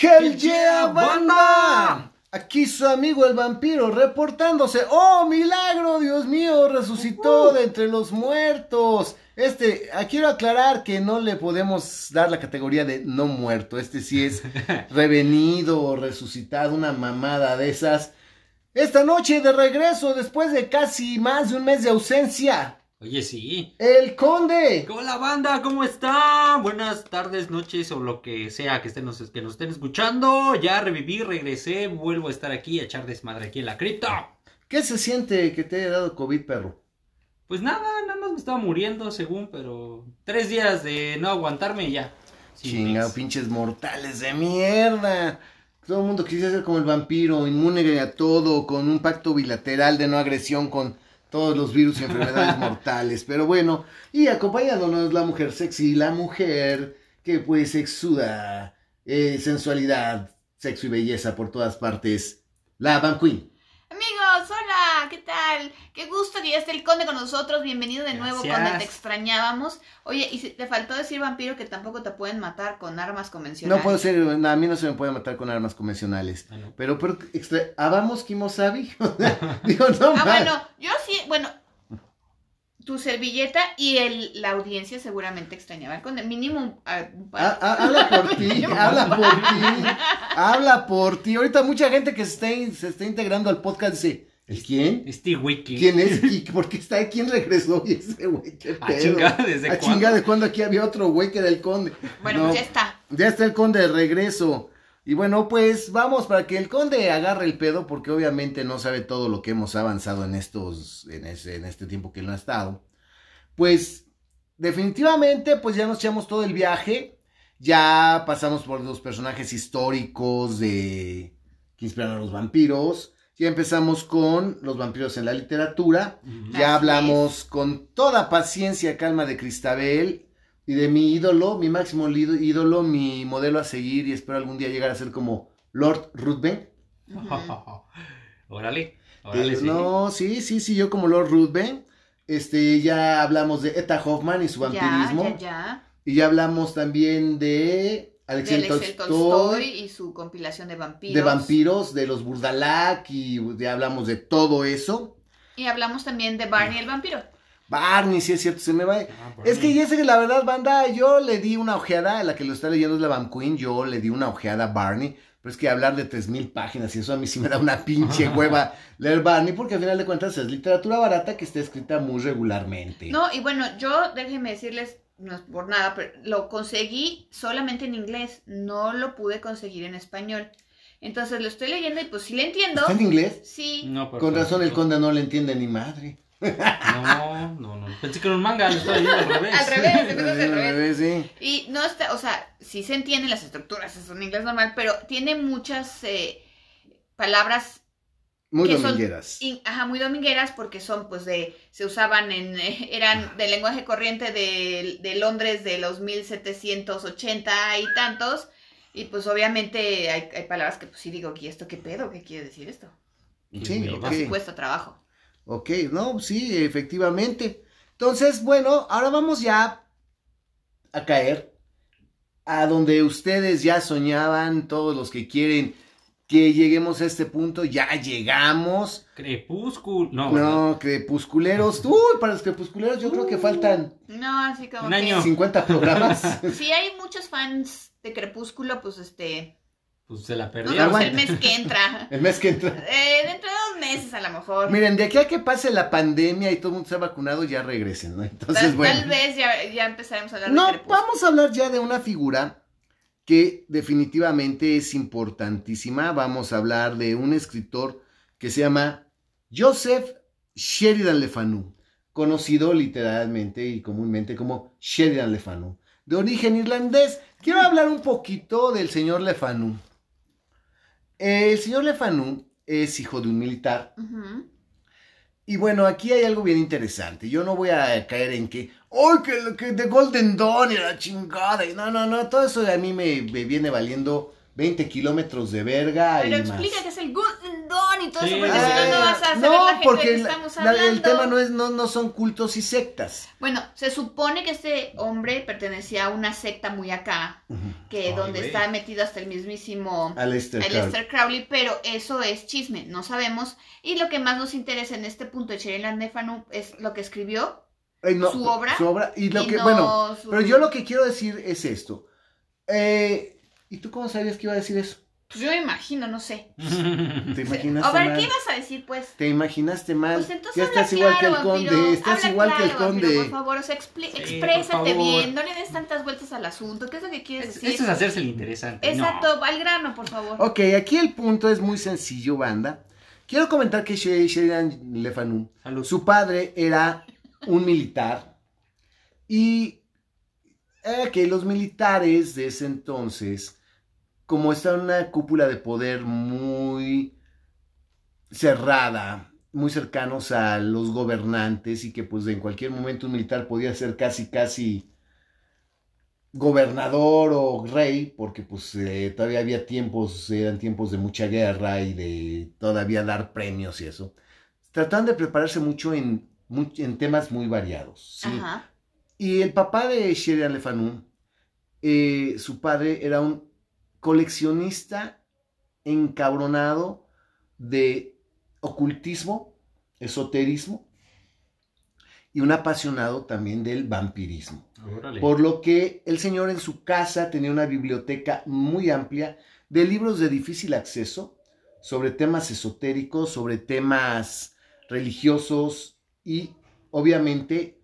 Hell yeah, banda. Aquí su amigo el vampiro reportándose. ¡Oh, milagro! Dios mío, resucitó de entre los muertos. Este, ah, quiero aclarar que no le podemos dar la categoría de no muerto. Este sí es revenido o resucitado, una mamada de esas. Esta noche de regreso, después de casi más de un mes de ausencia. Oye, sí. El conde. Hola banda, ¿cómo está? Buenas tardes, noches o lo que sea que, estén, nos, que nos estén escuchando. Ya reviví, regresé, vuelvo a estar aquí a echar desmadre aquí en la cripta. ¿Qué se siente que te haya dado COVID, perro? Pues nada, nada más me estaba muriendo según, pero tres días de no aguantarme y ya. Sin Chinga, mix. pinches mortales de mierda. Todo el mundo quisiera ser como el vampiro, inmune a todo, con un pacto bilateral de no agresión con todos los virus y enfermedades mortales. Pero bueno, y acompañándonos la mujer sexy, la mujer que pues exuda eh, sensualidad, sexo y belleza por todas partes, la Van Queen. ¿Qué tal? Qué gusto que ya esté el conde con nosotros. Bienvenido de nuevo, Gracias. conde, te extrañábamos. Oye, y te faltó decir vampiro que tampoco te pueden matar con armas convencionales. No puedo ser, a mí no se me puede matar con armas convencionales. Ah, no. Pero, pero, extra, ¿habamos Kimosabi? Digo, no, Ah, bueno, yo sí, bueno, tu servilleta y el, la audiencia seguramente extrañaba al conde. Mínimo ah, un par. Ah, ah, habla por ti, habla por ti, habla por ti. Ahorita mucha gente que se está, se está integrando al podcast dice, ¿el quién? Este wiki. ¿Quién es? ¿Y por qué está? ¿Quién regresó? Y ese güey, qué Ah, pedo. chinga, ¿desde Ah, cuándo? chinga, ¿de cuándo aquí había otro güey que era el conde? bueno, No, pues ya está. ya está el conde de regreso. Y bueno, pues vamos para que el conde agarre el pedo, porque obviamente no sabe todo lo que hemos avanzado en estos, en, ese, en este tiempo que él no ha estado. Pues definitivamente, pues ya nos echamos todo el viaje. Ya pasamos por los personajes históricos de que inspiran a los vampiros. Ya empezamos con los vampiros en la literatura. Ya hablamos con toda paciencia, calma de Cristabel y de mi ídolo, mi máximo ídolo, mi modelo a seguir y espero algún día llegar a ser como Lord Ruthven. Ujú. órale, órale, sí. No, sí, sí, sí, yo como Lord Ruthven. Este, ya hablamos de Etta Hoffman y su vampirismo. ya, ya. Y ya hablamos también De Alexei Alexei Tolstoy, Tolstoy y su compilación de vampiros. de vampiros, de los Burdalak y ya hablamos de todo eso. Y hablamos también de Barney el vampiro. Barney, sí es cierto, se me va. Ah, Es que ya sé que la verdad, banda, yo le di una ojeada, la que lo está leyendo es la Van Queen, yo le di una ojeada a Barney, pero es que hablar de 3000 páginas y eso a mí sí me da una pinche hueva leer Barney, porque al final de cuentas es literatura barata que está escrita muy regularmente. No, y bueno, yo déjenme decirles, no es por nada, pero lo conseguí solamente en inglés, no lo pude conseguir en español. Entonces lo estoy leyendo y pues sí le entiendo. ¿Está en inglés? Sí. No, Con razón el conde no le entiende ni madre. No, no, no. Pensé que era un manga, lo estaba leyendo al revés. Al revés, empezó al revés. Sí. Y no está, o sea, sí se entienden las estructuras, es un inglés normal, pero tiene muchas eh, palabras Muy Que son domingueras. in- ajá, muy domingueras porque son pues de, se usaban en, eh, eran del lenguaje corriente de, de Londres de los 1780 y tantos. Y pues obviamente hay, hay palabras que pues sí digo, ¿y esto qué pedo? ¿Qué quiere decir esto? Sí. Por supuesto, trabajo. Ok, no, sí, efectivamente. Entonces, bueno, ahora vamos ya a caer a donde ustedes ya soñaban, todos los que quieren que lleguemos a este punto, ya llegamos. Crepúsculo. No. No, crepusculeros. Uy, para los crepusculeros yo creo que faltan No, así como Un que- año. 50 programas. Si hay muchos fans de Crepúsculo, pues este... Pues se la No, perdieron. pues, Aguanta. el mes que entra. El mes que entra. Eh, dentro de dos meses a lo mejor. Miren, de aquí a que pase la pandemia y todo el mundo se ha vacunado, ya regresen, ¿no? Entonces, tal, bueno. tal vez ya, ya empezaremos a hablar No, de Crepúsculo. vamos a hablar ya de una figura que definitivamente es importantísima. Vamos a hablar de un escritor que se llama Joseph Sheridan Le Fanu, conocido literalmente y comúnmente como Sheridan Le Fanu, de origen irlandés. Quiero hablar un poquito del señor Le Fanu. El señor Le Fanu es hijo de un militar y bueno, aquí hay algo bien interesante. Yo no voy a caer en que, ¡ay, que, que de Golden Dawn y la chingada! Y no, no, no, todo eso a mí me, me viene valiendo 20 kilómetros de verga Pero y explica más. qué es el Golden Dawn. y todo Sí. eso, porque si no, no vas a saber no, la gente porque de que la- estamos la- hablando. el tema no es no, no son cultos y sectas. Bueno, se supone que este hombre pertenecía a una secta muy acá, que Ay, donde está metido hasta el mismísimo Aleister Crowley. Aleister Crowley, pero eso es chisme, no sabemos. Y lo que más nos interesa en este punto de Sheryl Nefanu es lo que escribió. No, su obra Su obra. Y lo y que, no bueno, su- pero yo lo que quiero decir es esto. Eh, ¿Y tú cómo sabías que iba a decir eso? Pues yo me imagino, no sé. ¿Te imaginaste A ver, mal? ¿qué ibas a decir, pues? Te imaginaste mal. Pues entonces ya habla estás igual que el claro, conde. vampiro. Estás Habla igual que el claro, vampiro, conde. por favor, o sea, Sí, exprésate bien, no le des tantas vueltas al asunto. ¿Qué es lo que quieres Es- decir? Eso es hacerse el interesante. Exacto, va al grano, por favor. Ok, aquí el punto es muy sencillo, banda. Quiero comentar que She- Sheridan Le Fanu, Salud. su padre era un militar y que los militares de ese entonces, como está en una cúpula de poder muy cerrada, muy cercanos a los gobernantes y que pues en cualquier momento un militar podía ser casi casi gobernador o rey, porque pues eh, todavía había tiempos, eran tiempos de mucha guerra y de todavía dar premios y eso. Trataban de prepararse mucho en, en temas muy variados. ¿sí? Ajá. Y el papá de Sheridan Le Fanu, eh, su padre era un coleccionista encabronado de ocultismo, esoterismo y un apasionado también del vampirismo. Órale. Por lo que el señor en su casa tenía una biblioteca muy amplia de libros de difícil acceso sobre temas esotéricos, sobre temas religiosos y obviamente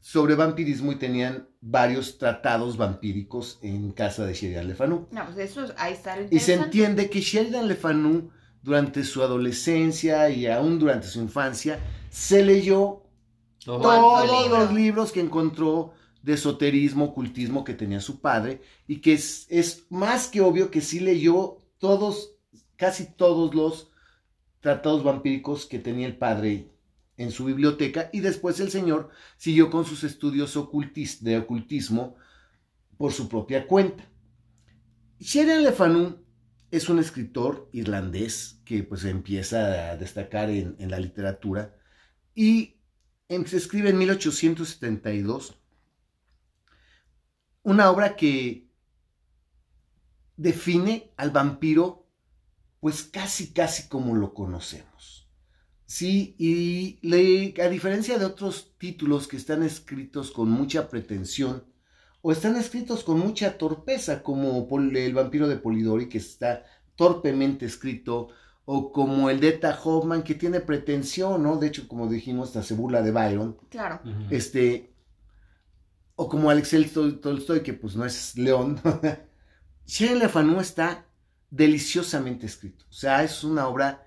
sobre vampirismo y tenían varios tratados vampíricos en casa de Sheridan Le Fanu. No, pues eso, es- ahí está lo Y se entiende que Sheridan Le Fanu durante su adolescencia y aún durante su infancia se leyó Todo. ¿Cuánto todos libro? los libros que encontró de esoterismo, ocultismo que tenía su padre y que es, es más que obvio que sí leyó todos, casi todos los tratados vampíricos que tenía el padre en su biblioteca y después el señor siguió con sus estudios de ocultismo por su propia cuenta. Sheridan Le Fanu es un escritor irlandés que pues empieza a destacar en, la literatura y en- se escribe en 1872 una obra que define al vampiro pues casi casi como lo conocemos. Sí, y le- a diferencia de otros títulos que están escritos con mucha pretensión o están escritos con mucha torpeza, como el vampiro de Polidori, que está torpemente escrito, o como el de Eta Hoffman, que tiene pretensión, ¿no? De hecho, como dijimos, hasta se burla de Byron, Claro. Este, o como Alexei Tol- Tolstoy, que pues no es león. Le Fanu está deliciosamente escrito. O sea, es una obra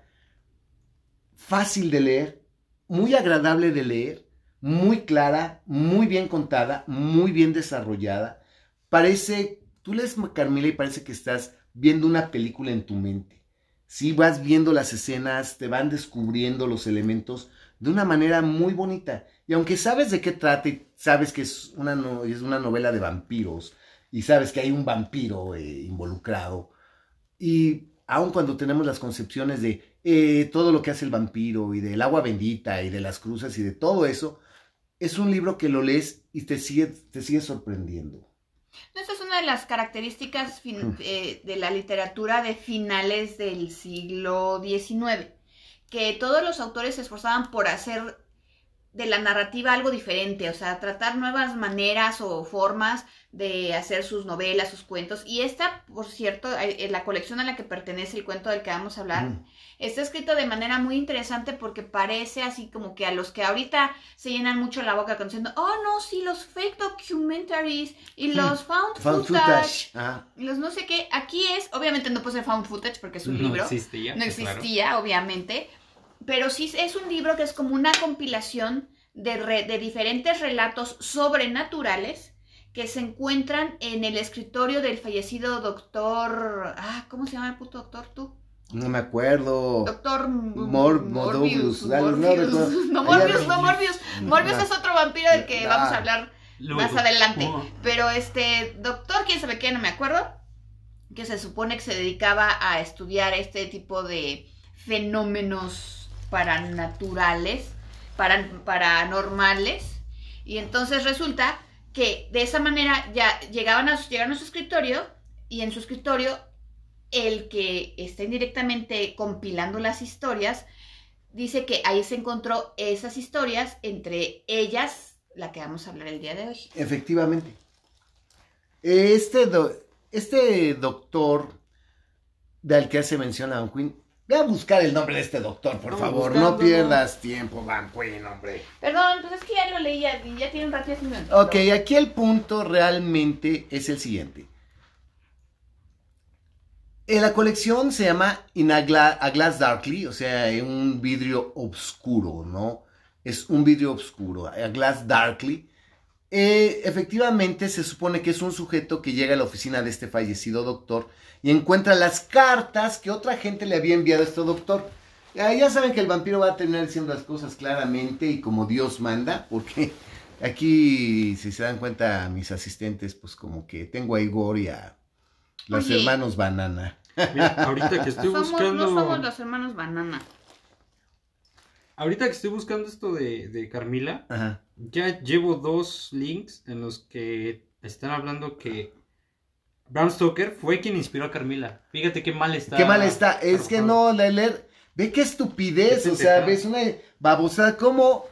fácil de leer, muy agradable de leer, muy clara, muy bien contada, muy bien desarrollada. Parece, tú lees Carmila y parece que estás viendo una película en tu mente. Sí, vas viendo las escenas, te van descubriendo los elementos de una manera muy bonita. Y aunque sabes de qué trata y sabes que es una, es una novela de vampiros y sabes que hay un vampiro eh, involucrado, y aun cuando tenemos las concepciones de eh, todo lo que hace el vampiro y del agua bendita y de las cruces y de todo eso, es un libro que lo lees y te sigue, te sigue sorprendiendo. No, Esta es una de las características fin- Mm. eh, de la literatura de finales del siglo XIX, que todos los autores se esforzaban por hacer de la narrativa algo diferente, o sea, tratar nuevas maneras o formas de hacer sus novelas, sus cuentos. Y esta, por cierto, eh, eh, la colección a la que pertenece el cuento del que vamos a hablar, Mm. está escrito de manera muy interesante porque parece así como que a los que ahorita se llenan mucho la boca con diciendo, oh no, sí, los fake documentaries y los found, Hmm. Found footage, footage. Ah, y los no sé qué, aquí es, obviamente no puede ser found footage porque es un no libro, existía. no claro. existía, obviamente, pero sí es un libro que es como una compilación de, re- de diferentes relatos sobrenaturales que se encuentran en el escritorio del fallecido doctor, ah, ¿cómo se llama el puto doctor tú? no me acuerdo. Doctor Mor- Morbius. Morbius, no Morbius. No, Morbius, no- Morbius. Morbius es otro vampiro del que Ah. vamos a hablar Luego. más adelante. Oh. Pero este doctor, quién sabe qué, no me acuerdo, que se supone que se dedicaba a estudiar este tipo de fenómenos paranaturales, para, paranormales. Y entonces resulta que de esa manera ya llegaban a, llegaron a su escritorio y en su escritorio el que está indirectamente compilando las historias dice que ahí se encontró esas historias, entre ellas la que vamos a hablar el día de hoy. Efectivamente. Este, do- este doctor del que hace mención a Queen, ve a buscar el nombre de este doctor, por favor, no pierdas tiempo, Van Queen, hombre. Perdón, pues es que ya lo leí, ya, ya tiene un rato ya. Ok, aquí el punto realmente es el siguiente. En la colección se llama In a, Gla- a Glass Darkly, o sea, en un vidrio oscuro, ¿no? Es un vidrio oscuro, a Glass Darkly. Eh, efectivamente, se supone que es un sujeto que llega a la oficina de este fallecido doctor y encuentra las cartas que otra gente le había enviado a este doctor. Ah, ya saben que el vampiro va a terminar diciendo las cosas claramente y como Dios manda, porque aquí, si se dan cuenta, mis asistentes, pues como que tengo a Igor y a los Oye. hermanos Banana. Mira, ahorita que estoy Somos- buscando. No somos los hermanos banana. Ahorita que estoy buscando esto de, de Carmila, Ajá. ya llevo dos links en los que están hablando que Bram Stoker fue quien inspiró a Carmila. Fíjate qué mal está. Qué mal está. Es que no, la leer. Ve qué estupidez. Qué o sea, ves una babosada. Como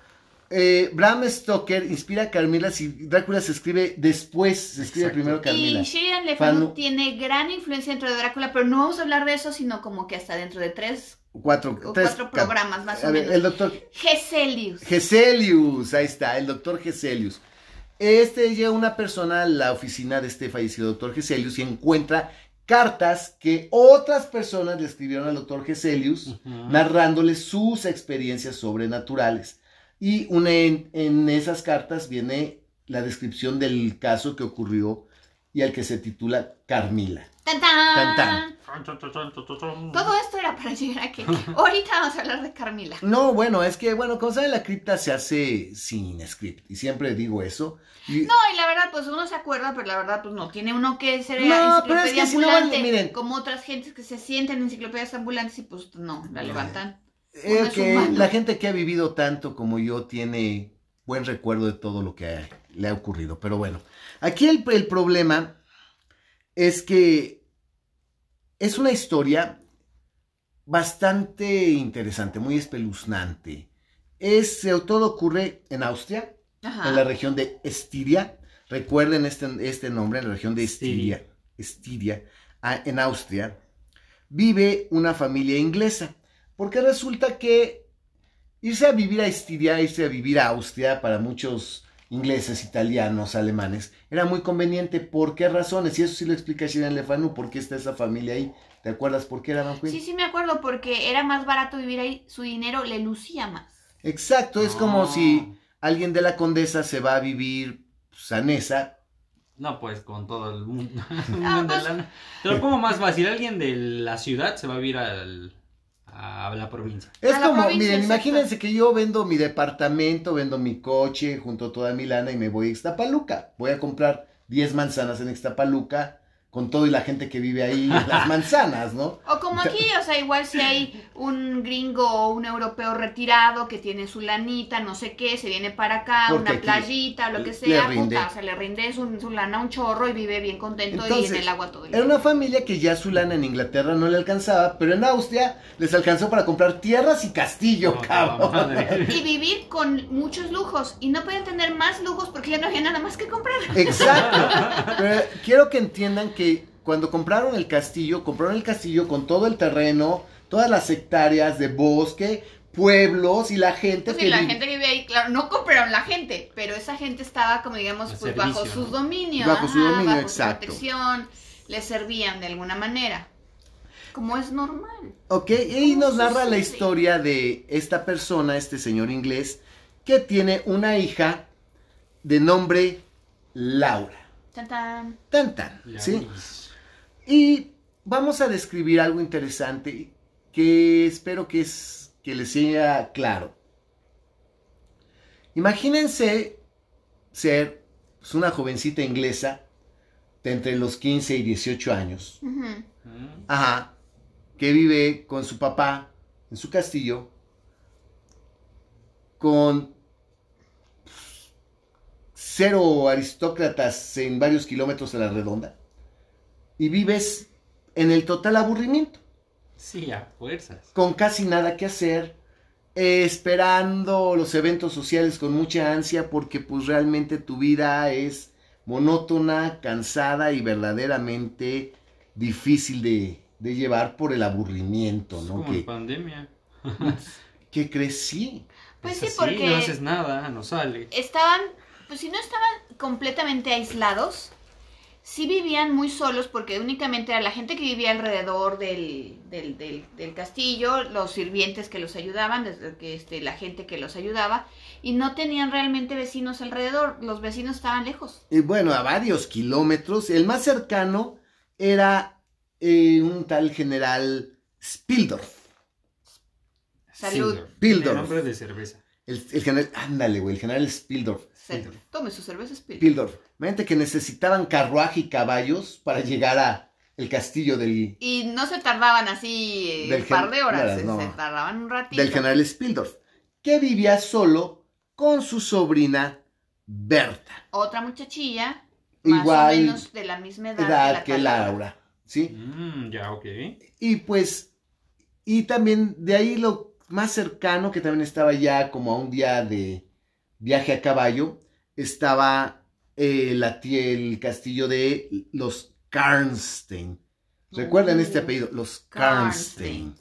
eh, Bram Stoker inspira a Carmila si Drácula se escribe después. Se escribe Exacto. primero Carmila. Y Sheridan Le Fanu- tiene gran influencia dentro de Drácula, pero no vamos a hablar de eso, sino como que hasta dentro de tres Cuatro, o tres cuatro programas más A o ver, menos. el doctor Geselius. Geselius, ahí está, el doctor Geselius. Este llega una persona a la oficina de este fallecido doctor Geselius y encuentra cartas que otras personas le escribieron al doctor Geselius narrándole sus experiencias sobrenaturales. Y una en, en esas cartas viene la descripción del caso que ocurrió y al que se titula Carmila. ¡Tan, tan! Tan, tan. Todo esto era para llegar a que ahorita vamos a hablar de Carmila. No, bueno, es que, bueno, como saben, la cripta se hace sin script. Y siempre digo eso. Y- No, y la verdad, pues uno se acuerda, pero la verdad, pues no. Tiene uno que ser No, pero es que si no ambulante, miren. como otras gentes que se sienten en enciclopedias ambulantes y pues no, la levantan. Eh, que humano. la gente que ha vivido tanto como yo tiene buen recuerdo de todo lo que le ha ocurrido. Pero bueno, aquí el, el problema es que es una historia bastante interesante, muy espeluznante. Es, todo ocurre en Austria, Ajá. en la región de Estiria. Recuerden este, este nombre, en la región de Estiria. Estiria, en Austria. Vive una familia inglesa. Porque resulta que irse a vivir a Estiria, irse a vivir a Austria, para muchos ingleses, italianos, alemanes, era muy conveniente. ¿Por qué razones? Y eso sí lo explica Shiran Lefanu, por qué está esa familia ahí. ¿Te acuerdas por qué era Van? Sí, sí me acuerdo, porque era más barato vivir ahí, su dinero le lucía más. Exacto, es como Ah. si alguien de la condesa se va a vivir pues, a Nesa. No, pues con todo el mundo. un Ah, pues-. Te lo pongo más fácil. Alguien de la ciudad se va a vivir al- a la provincia. Es A como, provincia, miren, exacto. imagínense que yo vendo mi departamento, vendo mi coche, junto toda mi lana y me voy a Ixtapaluca. Voy a comprar 10 manzanas en Ixtapaluca con todo y la gente que vive ahí, las manzanas, ¿no? O como aquí, o sea, igual si hay un gringo o un europeo retirado que tiene su lanita, no sé qué, se viene para acá, Porque una playita, lo que le sea, rinde. puta, o sea, le rinde su, su lana un chorro y vive bien contento y en el agua todo el Era día. una familia que ya su lana en Inglaterra no le alcanzaba, pero en Austria les alcanzó para comprar tierras y castillo, No, cabrón. madre. Y vivir con muchos lujos. Y no podían tener más lujos porque ya no había nada más que comprar. Exacto. Pero quiero que entiendan que cuando compraron el castillo, compraron el castillo con todo el terreno, todas las hectáreas de bosque, pueblos y la gente Pues que sí, la gente que vive ahí, claro, no compraron la gente, pero esa gente estaba como digamos pues, servicio, bajo sus dominios, Bajo su dominio, bajo exacto. su protección, les servían de alguna manera, como es normal. Ok, y ¿Cómo nos narra la historia de esta persona, este señor inglés, que tiene una hija de nombre Laura. Tan, tan. Tan tan, ¿sí? Y vamos a describir algo interesante que espero que, es, que les sea claro. Imagínense ser pues, una jovencita inglesa de entre los 15 y 18 años. Mm. Ajá. Que vive con su papá en su castillo con cero aristócratas en varios kilómetros a la redonda y vives en el total aburrimiento, Sí, a fuerzas. con casi nada que hacer, eh, esperando los eventos sociales con mucha ansia porque pues realmente tu vida es monótona, cansada y verdaderamente difícil de, de llevar por el aburrimiento, Es ¿no? como Que, en pandemia. que crecí. Pues Es sí, así, porque- No haces nada, no sale. estaban, pues si no estaban completamente aislados, sí vivían muy solos porque únicamente era la gente que vivía alrededor del, del, del- del castillo, los sirvientes que los ayudaban, desde que este, la gente que los ayudaba, y no tenían realmente vecinos alrededor, los vecinos estaban lejos. Y bueno, a varios kilómetros. El más cercano era eh, un tal general Spildorf. Salud. Tiene nombre de cerveza. El, el general, ándale, güey, el general Spildorf. Se- Tome su cerveza Spirit. Spildorf. Imagínate que necesitaban carruaje y caballos para llegar a el castillo del, Y no se tardaban así eh, Del un par de horas, nada, se, no. se tardaban un ratito. del general Spildorf, que vivía solo con su sobrina Berta. Otra muchachilla, más Igual o menos de la misma edad, edad que que la Laura, ¿sí? Mm, ya, ok. Y pues, y también de ahí lo más cercano, que también estaba ya como a un día de viaje a caballo, estaba eh, la el castillo de los Karnstein. ¿Recuerdan Uh, este apellido? Los Karnstein.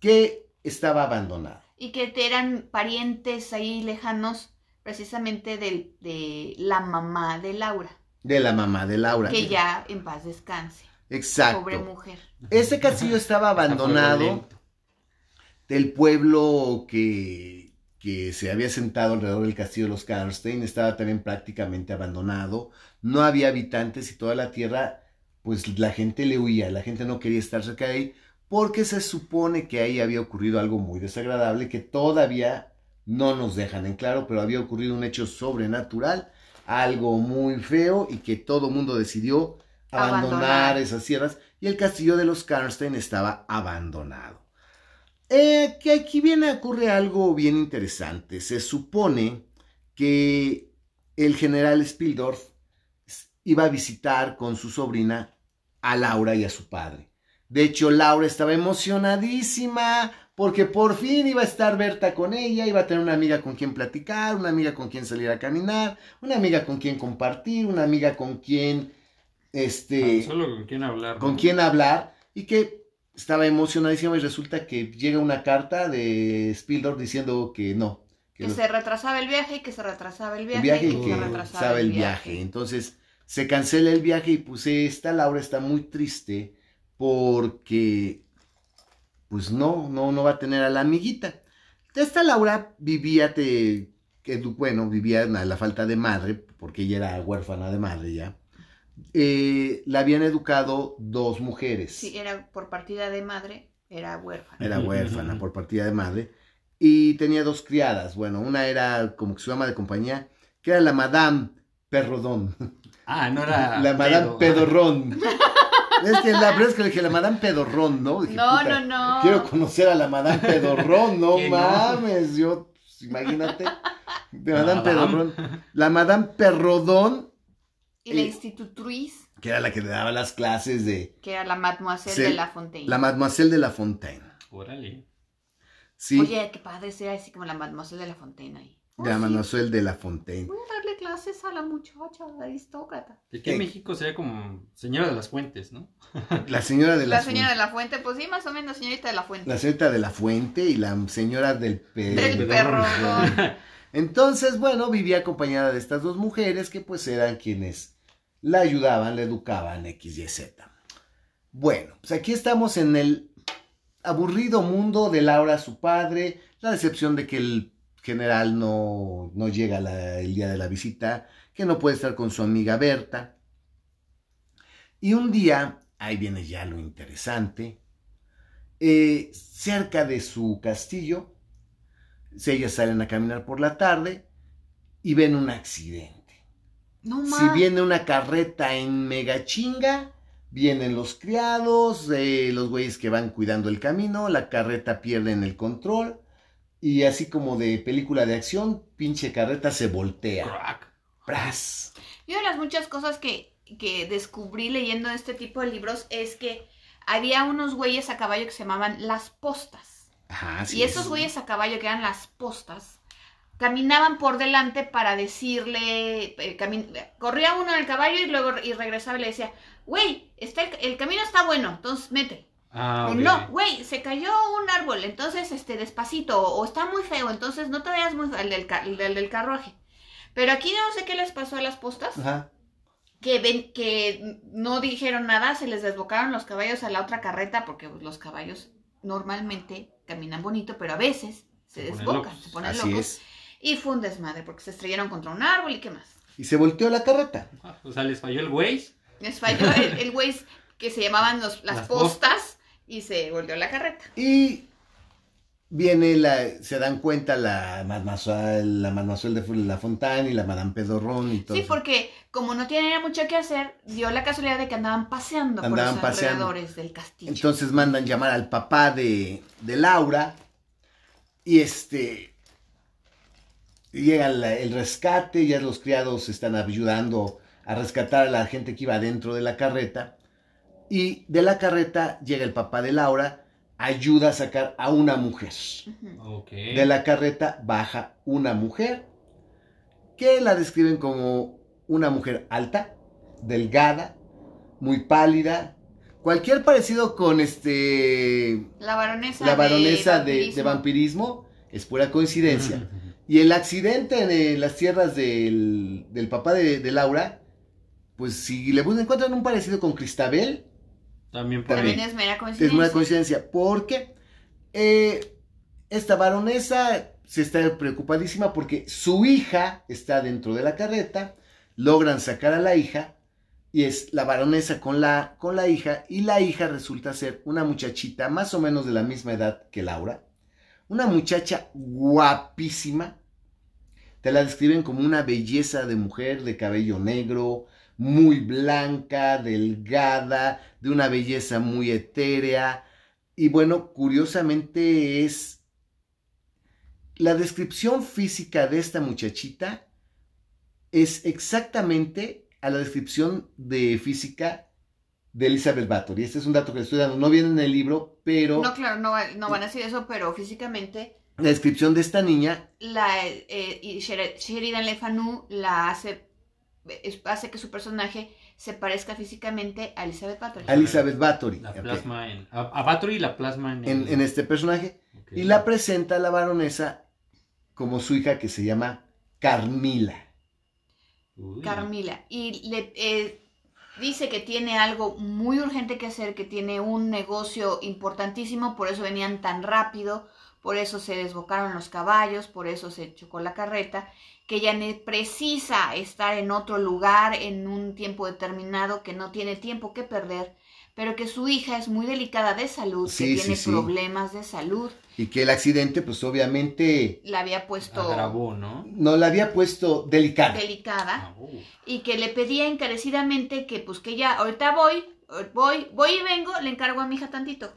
Que estaba abandonado. Y que eran parientes ahí lejanos, precisamente del, de la mamá de Laura, De la mamá de Laura. que ya en paz descanse. Exacto. Pobre mujer. Este castillo estaba abandonado. del pueblo que, que se había sentado alrededor del castillo de los Karnstein estaba también prácticamente abandonado, no había habitantes y toda la tierra, pues la gente le huía, la gente no quería estar cerca de ahí, porque se supone que ahí había ocurrido algo muy desagradable que todavía no nos dejan en claro, pero había ocurrido un hecho sobrenatural, algo muy feo y que todo mundo decidió abandonar, Abandonar. esas sierras y el castillo de los Karnstein estaba abandonado. Eh, que aquí viene, ocurre algo bien interesante. Se supone que el general Spildorf iba a visitar con su sobrina a Laura y a su padre. De hecho, Laura estaba emocionadísima porque por fin iba a estar Berta con ella, iba a tener una amiga con quien platicar, una amiga con quien salir a caminar, una amiga con quien compartir, una amiga con quien, este, Ah, Solo con quién hablar. con ¿no? quién hablar y que estaba emocionadísima y resulta que llega una carta de Spildorf diciendo que no, que Que los- se retrasaba el viaje y que se retrasaba el viaje. el viaje y y que se retrasaba el viaje. Entonces se cancela el viaje y pues esta Laura está muy triste porque pues no, no, no va a tener a la amiguita. Esta Laura vivía, te, que, bueno, vivía en la falta de madre, porque ella era huérfana de madre ya. Eh, la habían educado dos mujeres. Sí, era por partida de madre, era huérfana. Era huérfana por partida de madre. Y tenía dos criadas. Bueno, una era como que su ama de compañía, que era la Madame Perrodón. Ah, no era. la Madame pedo. Pedorrón. es que la verdad es que le dije la Madame Pedorrón, ¿no? Dije, No, puta, no, no. Quiero conocer a la Madame Pedorrón, no mames. Yo, pues, imagínate. De Madame Madame. Pedorrón. La Madame Perrodón, Y la eh, institutriz, que era la que le daba las clases de que era la mademoiselle de la Fontaine. la Mademoiselle de la Fontaine. Órale. Sí, Oye, qué padre ser así como la mademoiselle de la Fontaine ahí. Oh, de la sí, Mademoiselle de la Fontaine. Voy a darle clases a la muchacha aristócrata. Aquí en ¿Qué? México sería como Señora de las Fuentes, ¿no? La señora de La la, señora de la fuente, pues sí, más o menos señorita de la fuente. la señorita de la Fuente y la señora del pe- Del Del perro. perro. Entonces, bueno, vivía acompañada de estas dos mujeres que pues eran quienes la ayudaban, la educaban, X, Y, Z. Bueno, pues aquí estamos en el aburrido mundo de Laura, su padre, la decepción de que el general no, no llega el día de la visita, que no puede estar con su amiga Berta. Y un día, ahí viene ya lo interesante, eh, cerca de su castillo, ellas salen a caminar por la tarde y ven un accidente. No Si viene una carreta en mega chinga, Vienen los criados, eh, los güeyes que van cuidando el camino, la carreta pierden el control y así como de película de acción, pinche carreta se voltea. Crack. ¡Pras! Y una de las muchas cosas que, que descubrí leyendo este tipo de libros es que había unos güeyes a caballo que se llamaban las postas. Ajá, sí, y esos sí. güeyes a caballo que eran las postas caminaban por delante para decirle, eh, corría uno en el caballo y luego y regresaba y le decía, güey, está el, el camino está bueno, entonces mete. Ah, O ok. no, güey, se cayó un árbol, entonces este despacito, o está muy feo, entonces no te vayas muy el del, el del, carruaje. Pero aquí no sé qué les pasó a las postas, Ajá. que ven que no dijeron nada, se les desbocaron los caballos a la otra carreta, porque pues, los caballos normalmente caminan bonito, pero a veces se, desbocan, se ponen Así locos. es. Y fue un desmadre, porque se estrellaron contra un árbol y qué más. Y se volteó la carreta. Ah, O sea, les falló el güey. Les falló el, el güey que se llamaban los- las, Las postas y se volvió la carreta. Y viene la, se dan cuenta la Mademoiselle, la Mademoiselle de la Fontaine y la Madame Pedorrón y todo. Sí, eso. porque como no tenían mucho que hacer, dio la casualidad de que andaban paseando Andaban por los paseando. alrededores del castillo. Entonces mandan llamar al papá de, de Laura y este llega la- el rescate, ya los criados están ayudando a rescatar a la gente que iba dentro de la carreta y de la carreta llega el papá de Laura, ayuda a sacar a una mujer. De la carreta baja una mujer que la describen como una mujer alta, delgada, muy pálida. Cualquier parecido con este La baronesa, la baronesa de, de vampirismo. vampirismo es pura coincidencia. Y el accidente en las tierras del, del papá de, de Laura, pues si le encuentran un parecido con Cristabel, También por También es mera es coincidencia. una coincidencia, porque eh, esta baronesa se está preocupadísima porque su hija está dentro de la carreta, logran sacar a la hija y es la baronesa con la, con la hija y la hija resulta ser una muchachita más o menos de la misma edad que Laura, una muchacha guapísima, te la describen como una belleza de mujer de cabello negro, muy blanca, delgada, de una belleza muy etérea. Y bueno, curiosamente es la descripción física de esta muchachita es exactamente a la descripción de física de Elizabeth Bathory. Este es un dato que le estoy dando, no viene en el libro, pero No, claro, no, va- no van a decir eso, pero físicamente la descripción de esta niña la eh, y Sher- Sheridan Le Fanu la hace hace que su personaje se parezca físicamente a Elizabeth Bathory. a Elizabeth Bathory La plasma en. A, a Bathory la plasma en. en, el- en este personaje y la presenta a la baronesa como su hija que se llama Carmila. Uy. Carmila. Y le eh, dice que tiene algo muy urgente que hacer, que tiene un negocio importantísimo, por eso venían tan rápido, por eso se desbocaron los caballos, por eso se chocó la carreta, que ne- precisa estar en otro lugar en un tiempo determinado, que no tiene tiempo que perder, pero que su hija es muy delicada de salud, Sí, que sí, tiene sí. problemas de salud, Y que el accidente, pues obviamente, la había puesto Agravó, ¿no? no la había puesto delicada. delicada. Y que le pedía encarecidamente que pues que ya ahorita voy, voy, voy y vengo, le encargo a mi hija tantito.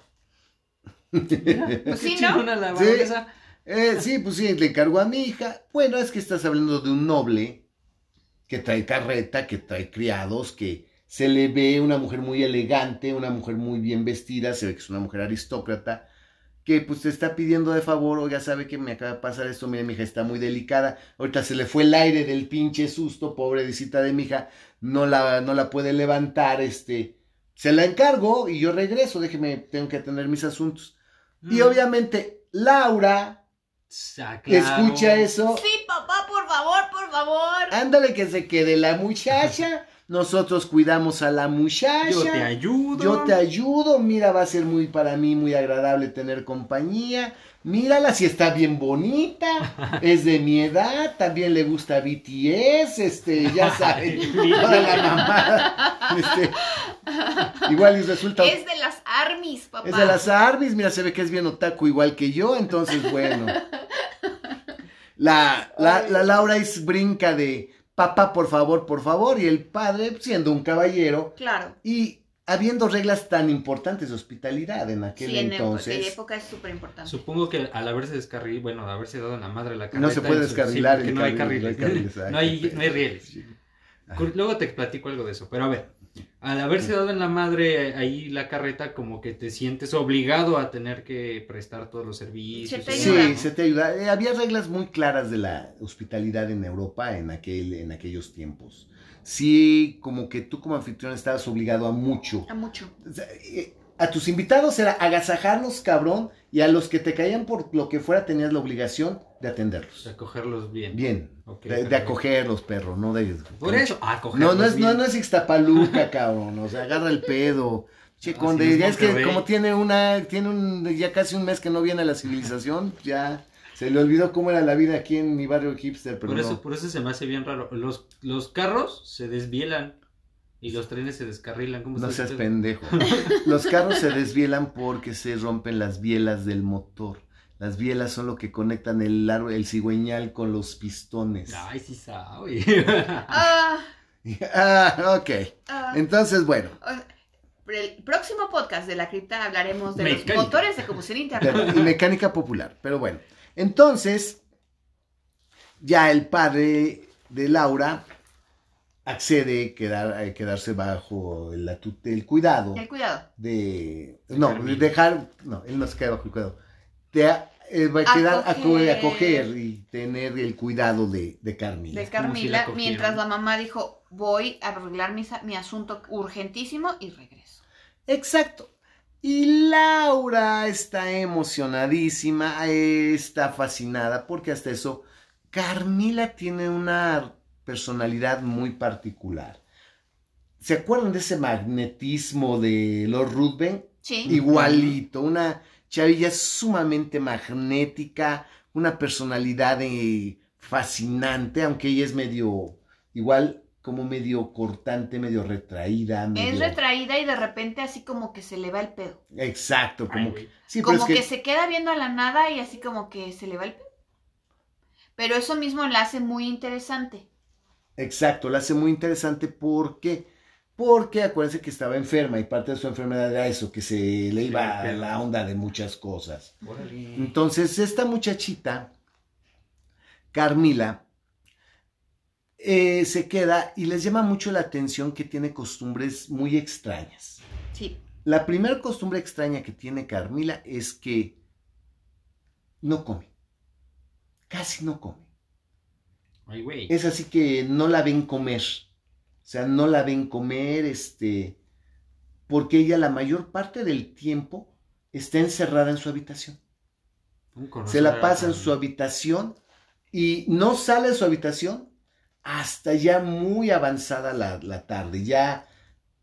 Pues sí, ¿no? chingona la Sí. baronesa. Eh, sí, pues sí, le encargó a mi hija. Bueno, es que estás hablando de un noble que trae carreta, que trae criados, que se le ve una mujer muy elegante, una mujer muy bien vestida, se ve que es una mujer aristócrata, que pues te está pidiendo de favor, oiga, sabe que me acaba de pasar esto, mire, mi hija está muy delicada, ahorita se le fue el aire del pinche susto, pobrecita de mi hija, no la, no la puede levantar, este, se la encargo y yo regreso, déjeme, tengo que atender mis asuntos. Y Mm. obviamente, Laura Ah, claro. escucha eso. Sí, papá, por favor, por favor. Ándale que se quede la muchacha. Nosotros cuidamos a la muchacha. Yo te ayudo. Yo te ayudo. Mira, va a ser muy para mí muy agradable tener compañía. Mírala, si está bien bonita. Es de mi edad. También le gusta BTS. Este, ya saben. Toda la mamada. Este, igual y resulta. Es de las armies, papá. Es de las Arby's, mira, se ve que es bien otaku igual que yo, entonces bueno. La, la, la Laura es brinca de papá, por favor, por favor, y el padre, siendo un caballero, Claro. y habiendo reglas tan importantes de hospitalidad en aquel Sí, en entonces. aquella época es súper importante. Supongo que al haberse descarrilado, bueno, haberse dado en la madre la carreta. No se puede su- descarrilar el no hay carril, no hay carriles. carriles, no, hay, no hay rieles. Sí. Luego te platico algo de eso, pero a ver, al haberse dado en la madre ahí la carreta, como que te sientes obligado a tener que prestar todos los servicios. Se te ayuda. Sí, se te ayuda. Eh, había reglas muy claras de la hospitalidad en Europa en, aquel, en aquellos tiempos. Sí, como que tú como anfitrión estabas obligado a mucho. A mucho. O sea, eh, A tus invitados era agasajarlos, cabrón, y a los que te caían por lo que fuera tenías la obligación de atenderlos. De acogerlos bien. Bien, de, de acogerlos, perro, no de... Por eso, acogerlos No, no es, no, bien. no es Ixtapaluca, cabrón. O sea, agarra el pedo. Che, conde, es ya es que como tiene una, tiene un, ya casi un mes que no viene a la civilización, ya se le olvidó cómo era la vida aquí en mi barrio hipster, pero Por eso, por eso se me hace bien raro. Los, los carros se desvielan y los trenes se descarrilan. ¿Cómo No seas pendejo. Los carros se desvielan porque se rompen las bielas del motor. Las bielas son lo que conectan el, el cigüeñal con los pistones. Ay, sí sabe. Ah, Ah, ok. ah. Entonces, bueno. El próximo podcast de la cripta hablaremos de Mecánica. los motores de combustión interna. Y mecánica popular. Pero bueno, entonces ya el padre de Laura accede a, quedar, a quedarse bajo tut- el cuidado El cuidado. de... No, dejar... No, él no se queda bajo el cuidado. De, eh, va a quedar Acoger. acoger y tener el cuidado de, de Carmila. De como si la Carmila, mientras la mamá dijo, voy a arreglar mi asunto urgentísimo y regreso. Exacto. Y Laura está emocionadísima, eh, está fascinada, porque hasta eso, Carmila tiene una personalidad muy particular. ¿Se acuerdan de ese magnetismo de Lord Ruthven? Sí. Igualito, una chavilla sumamente magnética, una personalidad eh, fascinante, aunque ella es medio, igual como medio cortante, medio retraída. Es retraída y de repente así como que se le va el pedo. Exacto, como Ay, que... güey. Sí, pero como es que... se queda viendo a la nada y así como que se le va el pedo. Pero eso mismo la hace muy interesante. Exacto, la hace muy interesante porque... Porque acuérdense que estaba enferma y parte de su enfermedad era eso, que se le iba a la onda de muchas cosas. Órale. Entonces, esta muchachita, Carmila, eh, se queda y les llama mucho la atención que tiene costumbres muy extrañas. Sí. La primera costumbre extraña que tiene Carmila es que no come. Casi no come. Ay, güey. Es así que no la ven comer. O sea, no la ven comer, este, porque ella la mayor parte del tiempo está encerrada en su habitación. Se la pasa en su habitación y no sale de su habitación hasta ya muy avanzada la, la tarde. Ya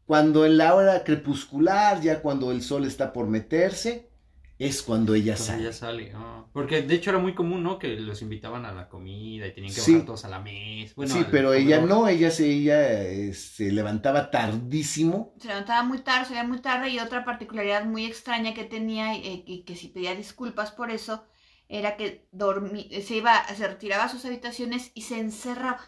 cuando en la hora crepuscular, ya cuando el sol está por meterse, es cuando ella Cuando sale. ya sale. ah. Porque de hecho era muy común, ¿no? Que los invitaban a la comida y tenían que Sí. bajar todos a la mesa. Bueno, sí, pero ella no, ella se, ella, eh, se levantaba tardísimo. Se levantaba muy tarde, salía muy tarde y otra particularidad muy extraña que tenía eh, y que si pedía disculpas por eso era que dormí, se iba, se retiraba a sus habitaciones y se encerraba.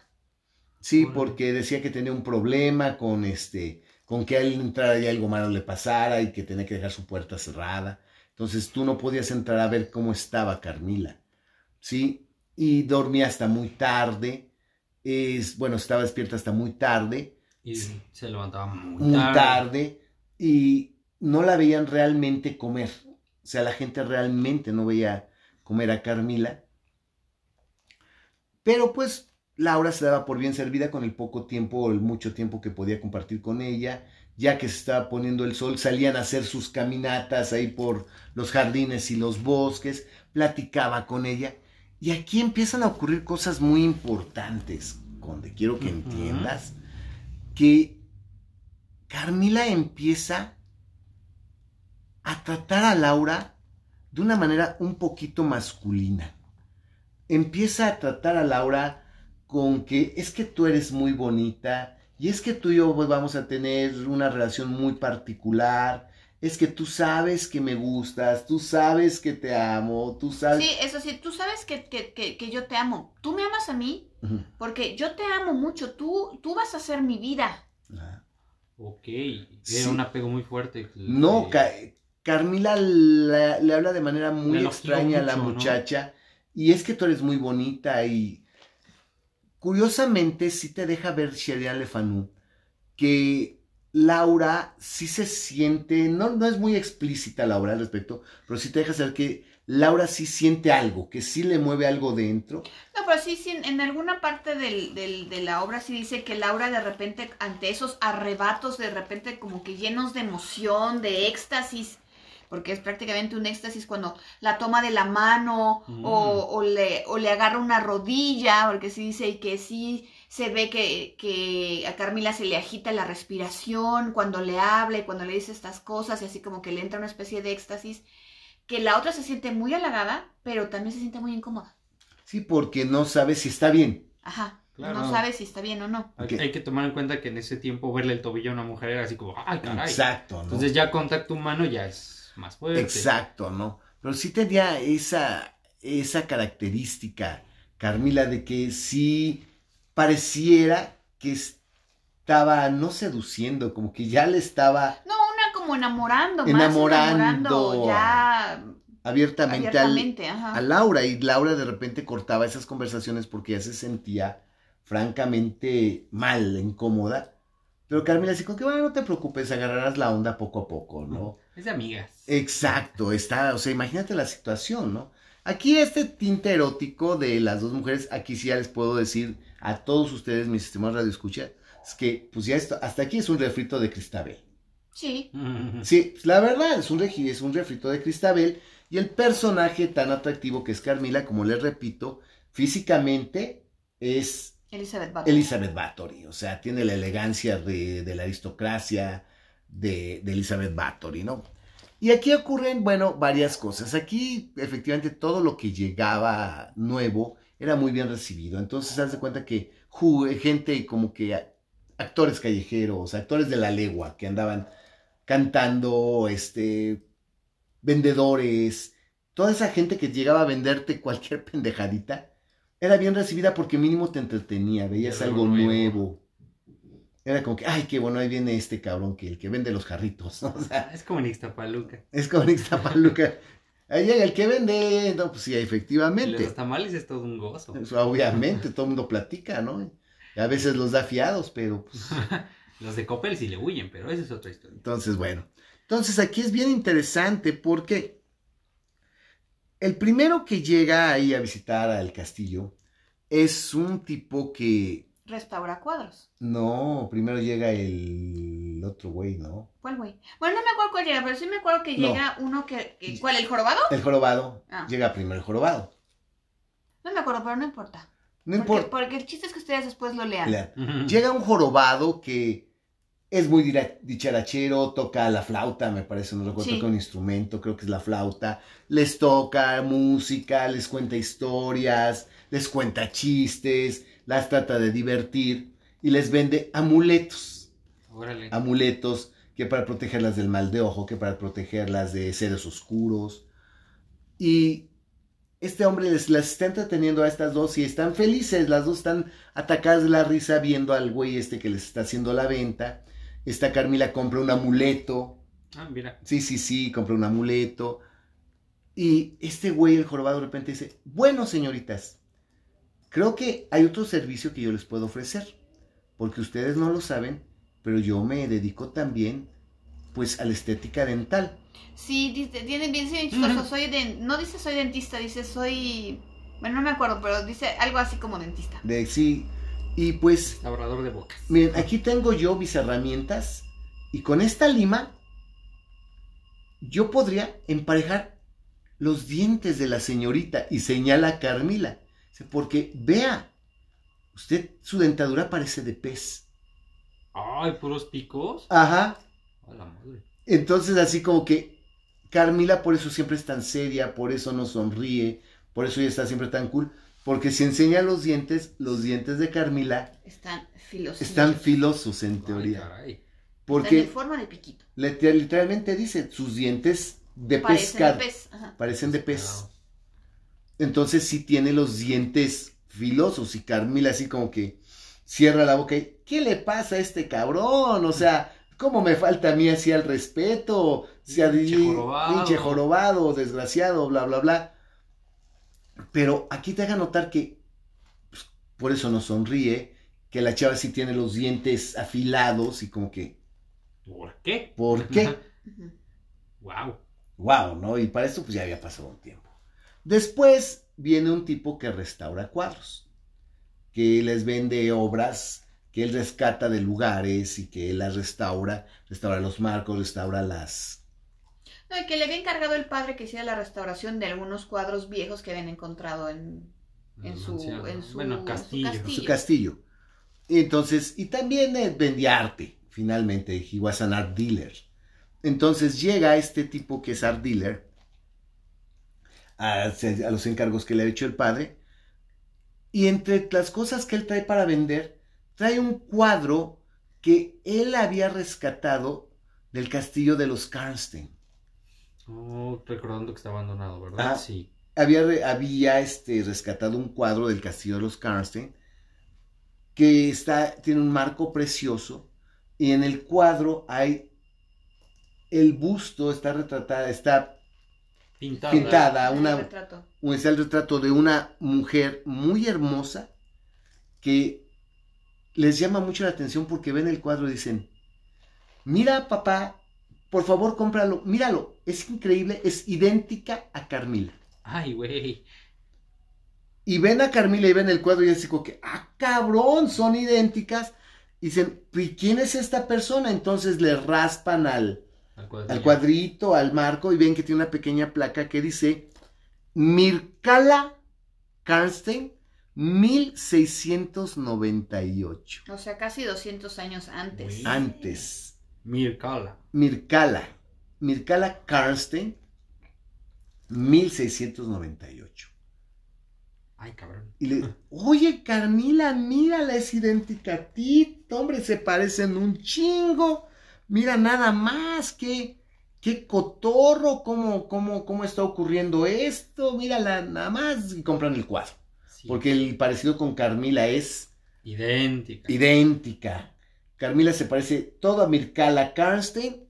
Sí, porque decía que tenía un problema con este, con que al entrar y algo malo le pasara y que tenía que dejar su puerta cerrada. Entonces tú no podías entrar a ver cómo estaba Carmila, ¿sí? Y dormía hasta muy tarde, es, bueno, estaba despierta hasta muy tarde, Y se levantaba muy, muy tarde. tarde, y no la veían realmente comer. O sea, la gente realmente no veía comer a Carmila. Pero pues Laura se daba por bien servida con el poco tiempo o el mucho tiempo que podía compartir con ella. Ya que se estaba poniendo el sol, salían a hacer sus caminatas ahí por los jardines y los bosques, platicaba con ella. Y aquí empiezan a ocurrir cosas muy importantes, Conde. Quiero que entiendas que Carmila empieza a tratar a Laura de una manera un poquito masculina. Empieza a tratar a Laura con que es que tú eres muy bonita y es que tú y yo pues, vamos a tener una relación muy particular. Es que tú sabes que me gustas, tú sabes que te amo, tú sabes... Sí, eso sí, tú sabes que, que, que, que yo te amo. Tú me amas a mí porque yo te amo mucho. Tú, tú vas a ser mi vida. Ok, era Sí. un apego muy fuerte. No, Eh, Ca- Carmila la- le habla de manera muy extraña a la muchacha. Y es que tú eres muy bonita y curiosamente sí te deja ver Sherian Le Fanu que Laura sí se siente, no, no es muy explícita la obra al respecto, pero sí te deja saber que Laura sí siente algo, que sí le mueve algo dentro. No, pero sí, sí, en alguna parte del, del- de la obra sí dice que Laura de repente, ante esos arrebatos, de repente como que llenos de emoción, de éxtasis, porque es prácticamente un éxtasis cuando la toma de la mano Mm. o, o le, o le agarra una rodilla, porque sí dice que sí se ve que, que a Carmila se le agita la respiración cuando le habla y cuando le dice estas cosas y así como que le entra una especie de éxtasis, que la otra se siente muy halagada, pero también se siente muy incómoda. Sí, porque no sabe si está bien. Ajá. Claro. No sabe si está bien o no. Hay, hay que tomar en cuenta que en ese tiempo verle el tobillo a una mujer era así como, ay, caray. Exacto, ¿no? Entonces ya contacto humano ya es más fuerte. Exacto, ¿no? Pero sí tenía esa, esa característica, Carmila, de que sí pareciera que estaba no seduciendo, como que ya le estaba No, una como enamorando, más Enamorando. enamorando, ya abiertamente, al- abiertamente, a Laura y Laura de repente cortaba esas conversaciones porque ya se sentía francamente mal, incómoda. Pero Carmila así como que, bueno, no te preocupes, agarrarás la onda poco a poco, ¿no? Es de amigas. Exacto, está, o sea, imagínate la situación, ¿no? Aquí este tinte erótico de las dos mujeres, aquí sí ya les puedo decir a todos ustedes, mis estimados radioescuchas, es que pues ya esto, hasta aquí es un refrito de Cristabel. Sí. Sí, pues, la verdad, es un, es un refrito de Cristabel y el personaje tan atractivo que es Carmila, como les repito, físicamente es Elizabeth Bathory. Elizabeth Bathory, o sea, tiene la elegancia de, de la aristocracia de, de Elizabeth Bathory, ¿no? Y aquí ocurren, bueno, varias cosas. Aquí, efectivamente, todo lo que llegaba nuevo era muy bien recibido. Entonces, haz de cuenta que gente como que actores callejeros, actores de la legua que andaban cantando, este, vendedores, toda esa gente que llegaba a venderte cualquier pendejadita, era bien recibida porque mínimo te entretenía, veías algo algo nuevo. nuevo. Era como que, ay, qué bueno, ahí viene este cabrón que el que vende los jarritos, ¿no? O sea, Es como en Ixtapaluca. es como en Ixtapaluca. Ahí llega el que vende, no, pues sí, efectivamente. los tamales es todo un gozo. Pues, Obviamente, todo el mundo platica, ¿no? Y a veces los da fiados, pero pues, Los de Coppel sí le huyen, pero esa es otra historia. Entonces, bueno. Entonces aquí es bien interesante porque el primero que llega ahí a visitar al castillo es un tipo que Restaura cuadros. no, primero llega el otro güey, ¿no? ¿Cuál güey? Bueno, no me acuerdo cuál llega, pero sí me acuerdo que No. llega uno que, que- ¿Cuál? ¿El jorobado? El jorobado. Ah. Llega primero el jorobado. No me acuerdo, pero no importa. No porque, importa. porque el chiste es que ustedes después lo lean. Lean. Llega un jorobado que es muy dicharachero, toca la flauta, me parece, no recuerdo, Sí. toca un instrumento, creo que es la flauta. Les toca música, les cuenta historias, les cuenta chistes, las trata de divertir y les vende amuletos. Órale. Amuletos que para protegerlas del mal de ojo, que para protegerlas de seres oscuros. Y este hombre les las está entreteniendo a estas dos y están felices. Las dos están atacadas de la risa viendo al güey este que les está haciendo la venta. Esta Carmila compra un amuleto. Ah, mira. Sí, sí, sí, compra un amuleto. Y este güey, el jorobado, de repente dice, bueno, señoritas, creo que hay otro servicio que yo les puedo ofrecer. Porque ustedes no lo saben, pero yo me dedico también, pues, a la estética dental. Sí, dice, tiene bien, chistoso. Ujú. Soy de, no dice soy dentista, dice soy. Bueno, no me acuerdo, pero dice algo así como dentista. De sí. Y pues, Labrador de bocas. miren, aquí tengo yo mis herramientas. Y con esta lima, yo podría emparejar los dientes de la señorita. Y señala a Carmila. Porque vea, usted, su dentadura parece de pez. Ay, puros picos. Ajá. A la madre. Entonces, así como que Carmila por eso siempre es tan seria, por eso no sonríe, por eso ella está siempre tan cool. Porque si enseña los dientes, los dientes de Carmila Están filosos. están filosos en Ay, teoría. caray. Están en Porque forma de piquito. liter- literalmente dice, sus dientes de Parecen pescado de pez. Ajá. parecen de pez. Entonces sí tiene los dientes filosos y Carmila así como que cierra la boca y ¿qué le pasa a este cabrón? O sea, ¿Cómo me falta a mí así el respeto? Sea Pinche jorobado. pinche jorobado, desgraciado, bla, bla, bla. Pero aquí te haga notar que pues, por eso no sonríe, que la chava sí tiene los dientes afilados y como que, ¿Por qué? ¿por qué? Wow. Wow, ¿no? Y para esto pues ya había pasado un tiempo. Después viene un tipo que restaura cuadros, que les vende obras que él rescata de lugares y que él las restaura, restaura los marcos, restaura las... No, y que le había encargado el padre que hiciera la restauración de algunos cuadros viejos que habían encontrado en, en su, en su, bueno, en su castillo. castillo. su castillo. Entonces, y también eh, vendía arte, finalmente, he was an art dealer. Entonces llega este tipo que es art dealer a, a los encargos que le ha hecho el padre, y entre las cosas que él trae para vender, trae un cuadro que él había rescatado del castillo de los Karnstein. Oh, recordando que está abandonado, ¿verdad? Ah. Sí. había, había este, rescatado un cuadro del castillo de los Karnstein que está, tiene un marco precioso y en el cuadro hay el busto, está retratada, está Pintada. Pintada. El una- retrato. está el retrato de una mujer muy hermosa que les llama mucho la atención porque ven el cuadro y dicen, mira papá, por favor cómpralo, míralo, es increíble, es idéntica a Carmila. Ay, güey. Y ven a Carmila y ven el cuadro y así como que, ah, cabrón, son idénticas. Y dicen, ¿y quién es esta persona? Entonces le raspan al, Al cuadrito, al marco, y ven que tiene una pequeña placa que dice Mircala Karnstein 1698. O sea, casi 200 años antes. Uy. Antes. Mircala. Mircala. Mircala Karnstein 1698. Ay, cabrón. Y le, oye, Carmila, mírala, es idéntica a ti. Hombre, se parecen un chingo. Mira nada más, qué, qué cotorro, cómo, cómo, cómo está ocurriendo esto. Mírala nada más. Y compran el cuadro. Sí. Porque el parecido con Carmila es Idéntica. idéntica. Carmila se parece todo a Mircala Karnstein.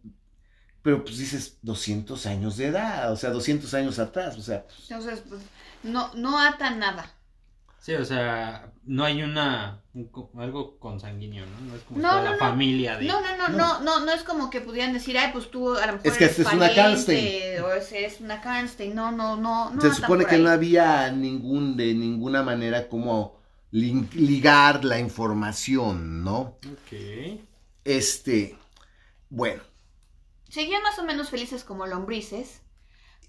Pero pues dices 200 años de edad, o sea, 200 años atrás, o sea, Entonces, pues, no, no atan nada. Sí, o sea, no hay una. un algo consanguíneo, ¿no? No es como No, toda no, la no. familia de. No, no, no, No. no, no, no es como que pudieran decir, ay, pues tú a lo mejor Es que eres esta es una Karnstein. o es, eres una Karnstein, no, no, no, no Se supone que ahí. no había ningún, de ninguna manera como ligar la información, ¿no? Ok. Este, bueno, Seguían más o menos felices como lombrices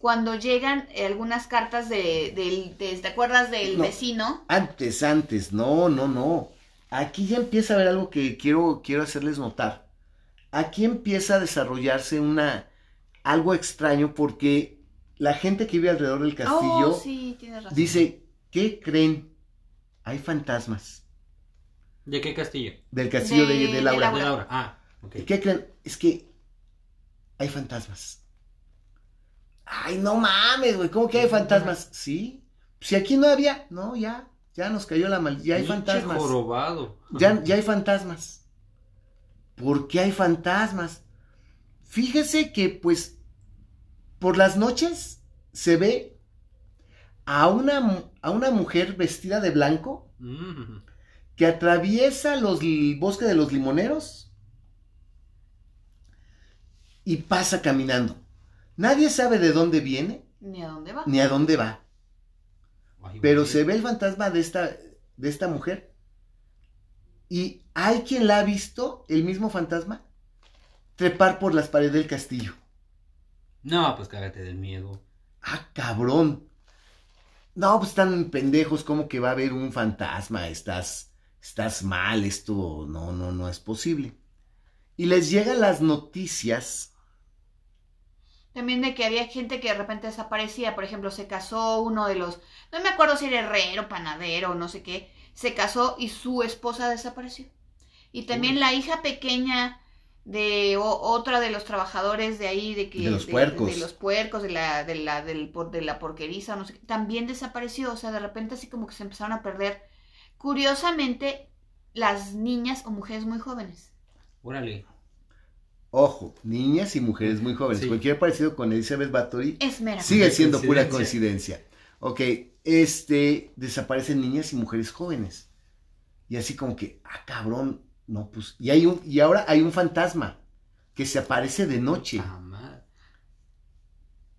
cuando llegan eh, algunas cartas de, ¿te acuerdas del No. vecino? antes, antes, no, no, no. Aquí ya empieza a haber algo que quiero, quiero hacerles notar. Aquí empieza a desarrollarse una, algo extraño porque la gente que vive alrededor del castillo Oh, sí, tienes razón. dice, ¿qué creen? Hay fantasmas ¿De qué castillo? del castillo de, De- de de Laura. De Laura. Laura. Ah, ok. ¿Qué creen? Es que hay fantasmas. Ay, no mames, güey, ¿cómo que hay fantasmas? Sí. Si aquí no había, no, ya, ya nos cayó la mal, ya hay Pinche fantasmas. jorobado. Ya, ya hay fantasmas. ¿Por qué hay fantasmas? Fíjese que, pues, por las noches se ve a una, a una mujer vestida de blanco Mm. que atraviesa los, el bosque de los limoneros y pasa caminando. Nadie sabe de dónde viene Ni a dónde va. ni a dónde va, pero se ve el fantasma de esta, de esta mujer. Y hay quien la ha visto, el mismo fantasma, trepar por las paredes del castillo. No, pues cágate del miedo. Ah, cabrón. No, pues están pendejos, como que va a haber un fantasma, estás, estás mal, esto no, no, no es posible. Y les llegan las noticias, También de que había gente que de repente desaparecía. Por ejemplo, se casó uno de los. No me acuerdo si era herrero, panadero, no sé qué. Se casó y su esposa desapareció. Y también Uy. la hija pequeña de o- otra de los trabajadores de ahí, de que. De los puercos. De, los puercos, de la, de la, del, por- de la porqueriza, no sé qué. También desapareció. O sea, de repente así como que se empezaron a perder. Curiosamente, las niñas o mujeres muy jóvenes. Órale. Ojo, niñas y mujeres muy jóvenes. Sí. Cualquier parecido con Elizabeth Bathory Es mera. sigue siendo pura Coincidencia. Ok, este, desaparecen niñas y mujeres jóvenes. Y así como que, ah, cabrón, no, pues, y hay un, y ahora hay un fantasma que se aparece de noche. Ah.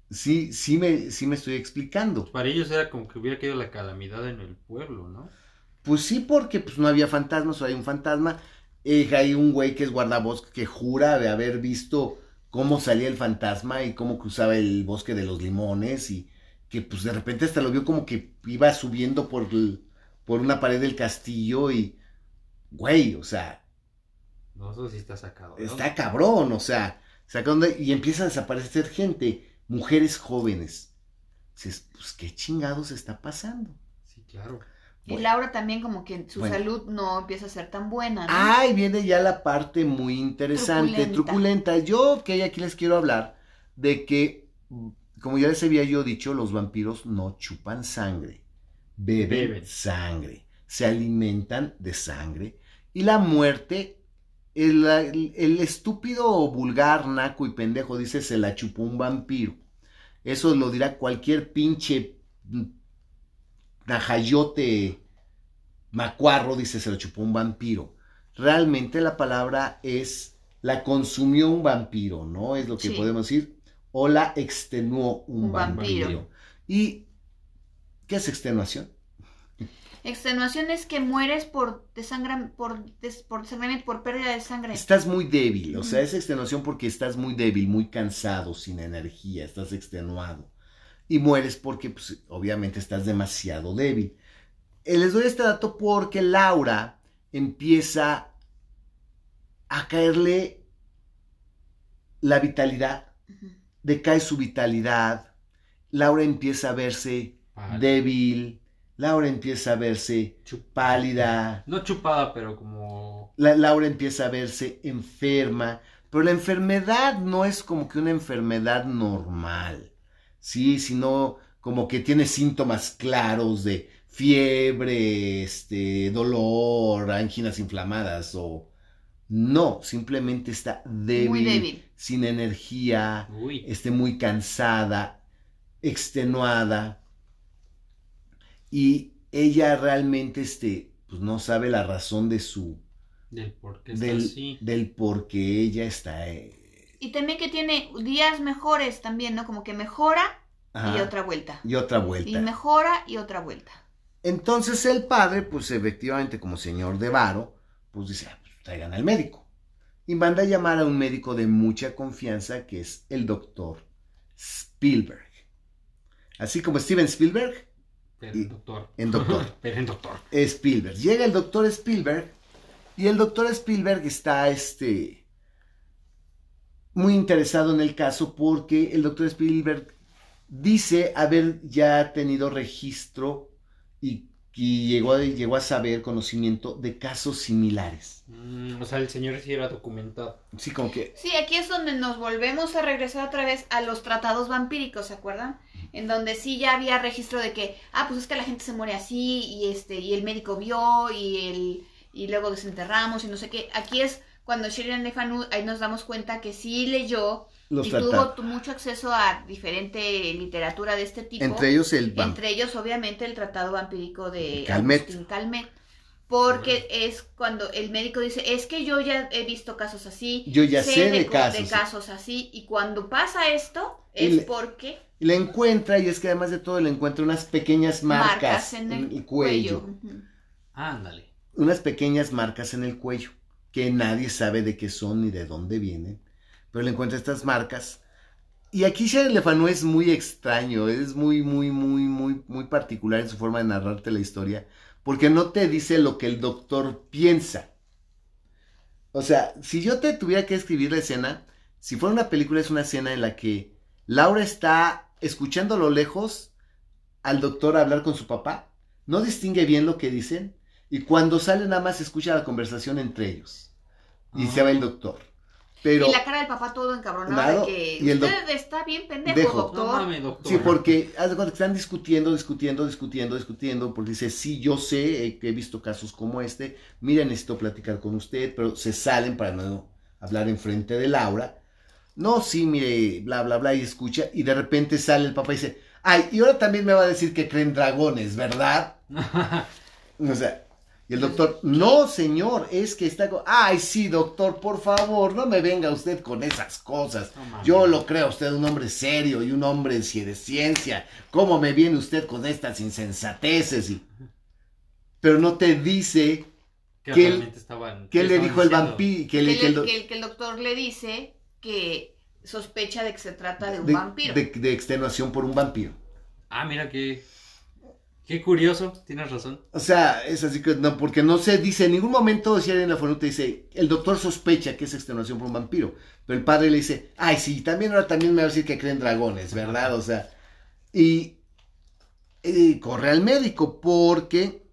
Sí, sí me, sí me estoy explicando. Para ellos era como que hubiera caído la calamidad en el pueblo, ¿no? Pues sí, porque pues no había fantasmas, o hay un fantasma. Eh, hay un güey que es guardabosque que jura de haber visto cómo salía el fantasma y cómo cruzaba el bosque de los limones y que pues de repente hasta lo vio como que iba subiendo por, el- por una pared del castillo y, güey, o sea, No, eso sí está sacado. ¿no? está cabrón, o sea, sacando y empieza a desaparecer gente, mujeres jóvenes. Dices, pues qué chingados está pasando. Sí, claro. Y Bueno. Laura también como que su Bueno. salud no empieza a ser tan buena, ¿no? Ahí viene ya la parte muy interesante, Truculenta. truculenta. Yo que aquí les quiero hablar de que, como ya les había yo dicho, los vampiros no chupan sangre, beben, Beben. sangre, se alimentan de sangre y la muerte, el, el- el estúpido, vulgar, naco y pendejo dice se la chupó un vampiro. Eso lo dirá cualquier pinche mm, najayote macuarro, dice se la chupó un vampiro. Realmente la palabra es la consumió un vampiro, ¿no? Es lo que Sí. podemos decir. O la extenuó un, Un vampiro. vampiro. ¿Y qué es extenuación? Extenuación es que mueres por desangra, por, des- por desangramiento, por pérdida de sangre. Estás muy débil, o sea, es extenuación porque estás muy débil, muy cansado, sin energía, estás extenuado. Y mueres porque, pues, obviamente estás demasiado débil. Eh, les doy este dato porque Laura empieza a caerle la vitalidad, decae su vitalidad. Laura empieza a verse débil, Laura empieza a verse Chup- pálida, No chupada, pero como. la, Laura empieza a verse enferma, pero la enfermedad no es como que una enfermedad normal, sí, sino como que tiene síntomas claros de fiebre, este, dolor, anginas inflamadas o no, simplemente está débil, Muy débil. sin energía, Uy. esté muy cansada, extenuada y ella realmente este pues no sabe la razón de su Del por qué está del, así. del por qué ella está eh, Y también que tiene días mejores también, ¿no? Como que mejora y otra vuelta. y otra Y vuelta. mejora y otra vuelta. Entonces el padre, pues efectivamente como señor de varo, pues dice, "Ah, pues, traigan al médico. Y manda a llamar a un médico de mucha confianza que es el doctor Spielberg. Así como Steven Spielberg, Pero y- en doctor. en doctor. pero en doctor. Spielberg. Llega el doctor Spielberg y el doctor Spielberg está este muy interesado en el caso porque el doctor Spielberg dice haber ya tenido registro y, y llegó, a, llegó a saber conocimiento de casos similares. Mm, o sea, el señor sí era documentado. Sí, como que Sí, aquí es donde nos volvemos a regresar otra vez a los tratados vampíricos, ¿se acuerdan? En donde sí ya había registro de que, ah, pues es que la gente se muere así y este y el médico vio y el y luego desenterramos y no sé qué. Aquí es cuando Sheridan Le Fanu ahí nos damos cuenta que sí leyó los y tuvo tratados. mucho acceso a diferente literatura de este tipo. Entre ellos el vamp- Entre ellos, obviamente, el tratado vampírico de Calmet. Agustín Calmet. Porque es cuando el médico dice, es que yo ya he visto casos así. Yo ya sé de casos. casos así. Y cuando pasa esto, Y es le- porque Y le encuentra, y es que además de todo le encuentra unas pequeñas marcas, marcas en el, cuello. Ándale. unas pequeñas marcas en el cuello, que nadie sabe de qué son ni de dónde vienen, pero le encuentra estas marcas. Y aquí Sheridan Le Fanu es muy extraño, es muy, muy, muy, muy, muy particular en su forma de narrarte la historia, porque no te dice lo que el doctor piensa. O sea, si yo te tuviera que escribir la escena, si fuera una película es una escena en la que Laura está escuchando a lo lejos al doctor hablar con su papá, no distingue bien lo que dicen, y cuando sale nada más escucha la conversación entre ellos. Y Ah. se va el doctor. Pero, y la cara del papá todo encabronado Nado, de que y el usted está bien pendejo, Dejo. No doctor. mames, doctor. sí, porque haz de cuenta que están discutiendo, discutiendo, discutiendo, discutiendo, porque dice, sí, yo sé eh, que he visto casos como este, mira, necesito platicar con usted, pero se salen para no hablar enfrente de Laura. No, sí, mire, bla, bla, bla, y escucha, y de repente sale el papá y dice, ay, y ahora también me va a decir que creen dragones, ¿verdad? O sea, y el doctor, no, señor, es que está... Ay, sí, doctor, por favor, no me venga usted con esas cosas. No mames. Yo lo creo, usted un hombre serio y un hombre de ciencia. ¿Cómo me viene usted con estas insensateces? Y- Pero no te dice que que él- estaban. qué que le dijo el vampiro. Que Que, le, el- que el do- que el, que el doctor le dice que sospecha de que se trata de un de, vampiro. de- de extenuación por un vampiro. Ah, mira qué. Qué curioso, tienes razón. O sea, es así que no, porque no se dice en ningún momento, si alguien en la fonuta dice, el doctor sospecha que es extenuación por un vampiro. Pero el padre le dice, ay, sí, también ahora también me va a decir que creen dragones, ¿verdad? O sea, y, y corre al médico porque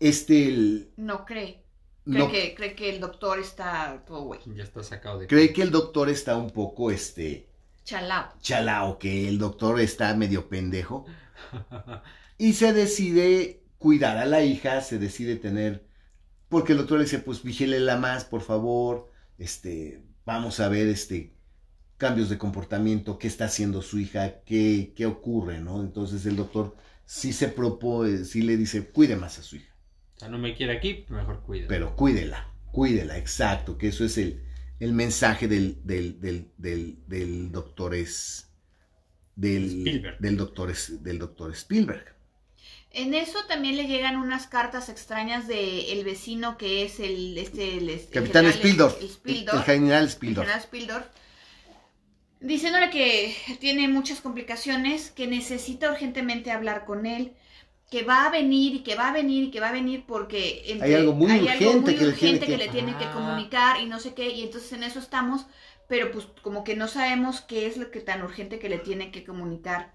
este, el- No cree. Cree, no, que, cree que el doctor está todo güey. Ya está sacado de. cree que el doctor está un poco, este, Chalao. chalao, que el doctor está medio pendejo. Y se decide cuidar a la hija, se decide tener, porque el doctor le dice, pues vigílela más, por favor, este, vamos a ver, este, cambios de comportamiento, qué está haciendo su hija, qué, qué ocurre, ¿no? Entonces el doctor sí se propone, sí le dice, cuide más a su hija, O sea, no me quiere aquí, mejor cuida. pero cuídela, cuídela, exacto, que eso es el, el mensaje del, del, del, del, del doctor es, del, Spielberg. del doctor es, del doctor Spielberg. En eso también le llegan unas cartas extrañas de el vecino que es el este el, el Capitán general Spildorf. el El, Spildorf, el general el Spildorf. general Spildorf, diciéndole que tiene muchas complicaciones, que necesita urgentemente hablar con él, que va a venir y que va a venir y que va a venir porque entre- Hay algo muy hay urgente que le tiene urgente que- le tiene que Ah. comunicar y no sé qué, y entonces en eso estamos, pero pues como que no sabemos qué es lo que tan urgente que le tiene que comunicar.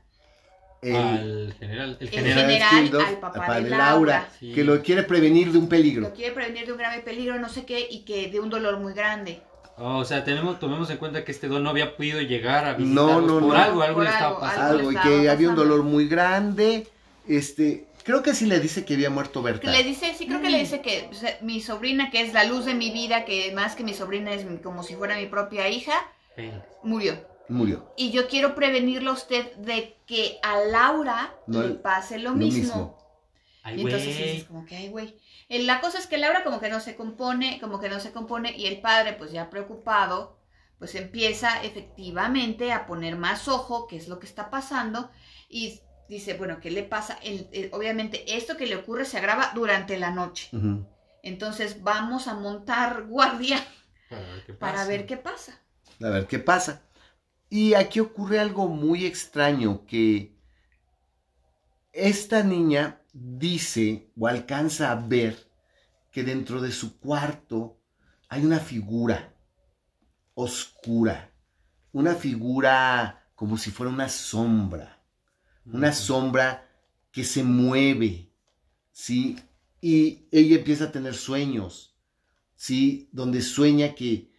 El, al general. El El general. al papá papá de Laura. Laura, Sí. que lo quiere prevenir de un peligro. Lo quiere prevenir de un grave peligro, no sé qué, y que de un dolor muy grande. Oh, o sea, tenemos, tomemos en cuenta que este don no había podido llegar a No, visitarlos no, por no. algo, algo Por le estaba algo, pasando. algo. Algo, y que había un dolor muy grande. Este, creo que sí le dice que había muerto Berta. Le dice, sí creo que le dice que o sea, mi sobrina, que es la luz de mi vida, que más que mi sobrina es mi- como si fuera mi propia hija, murió. Murió. Y yo quiero prevenirlo a usted de que a Laura No, le pase lo, lo mismo. mismo. Ay, Y entonces dices como que, ay, güey. La cosa es que Laura como que no se compone, como que no se compone, y el padre, pues ya preocupado, pues empieza efectivamente a poner más ojo, qué es lo que está pasando, y dice, bueno, ¿qué le pasa? El- obviamente esto que le ocurre se agrava durante la noche. Entonces vamos a montar guardia Para ver qué para pasa. ver qué pasa. A ver qué pasa. Y aquí ocurre algo muy extraño que esta niña dice o alcanza a ver que dentro de su cuarto hay una figura oscura, una figura como si fuera una sombra, una sombra que se mueve, ¿sí? Y ella empieza a tener sueños, ¿sí? Donde sueña que,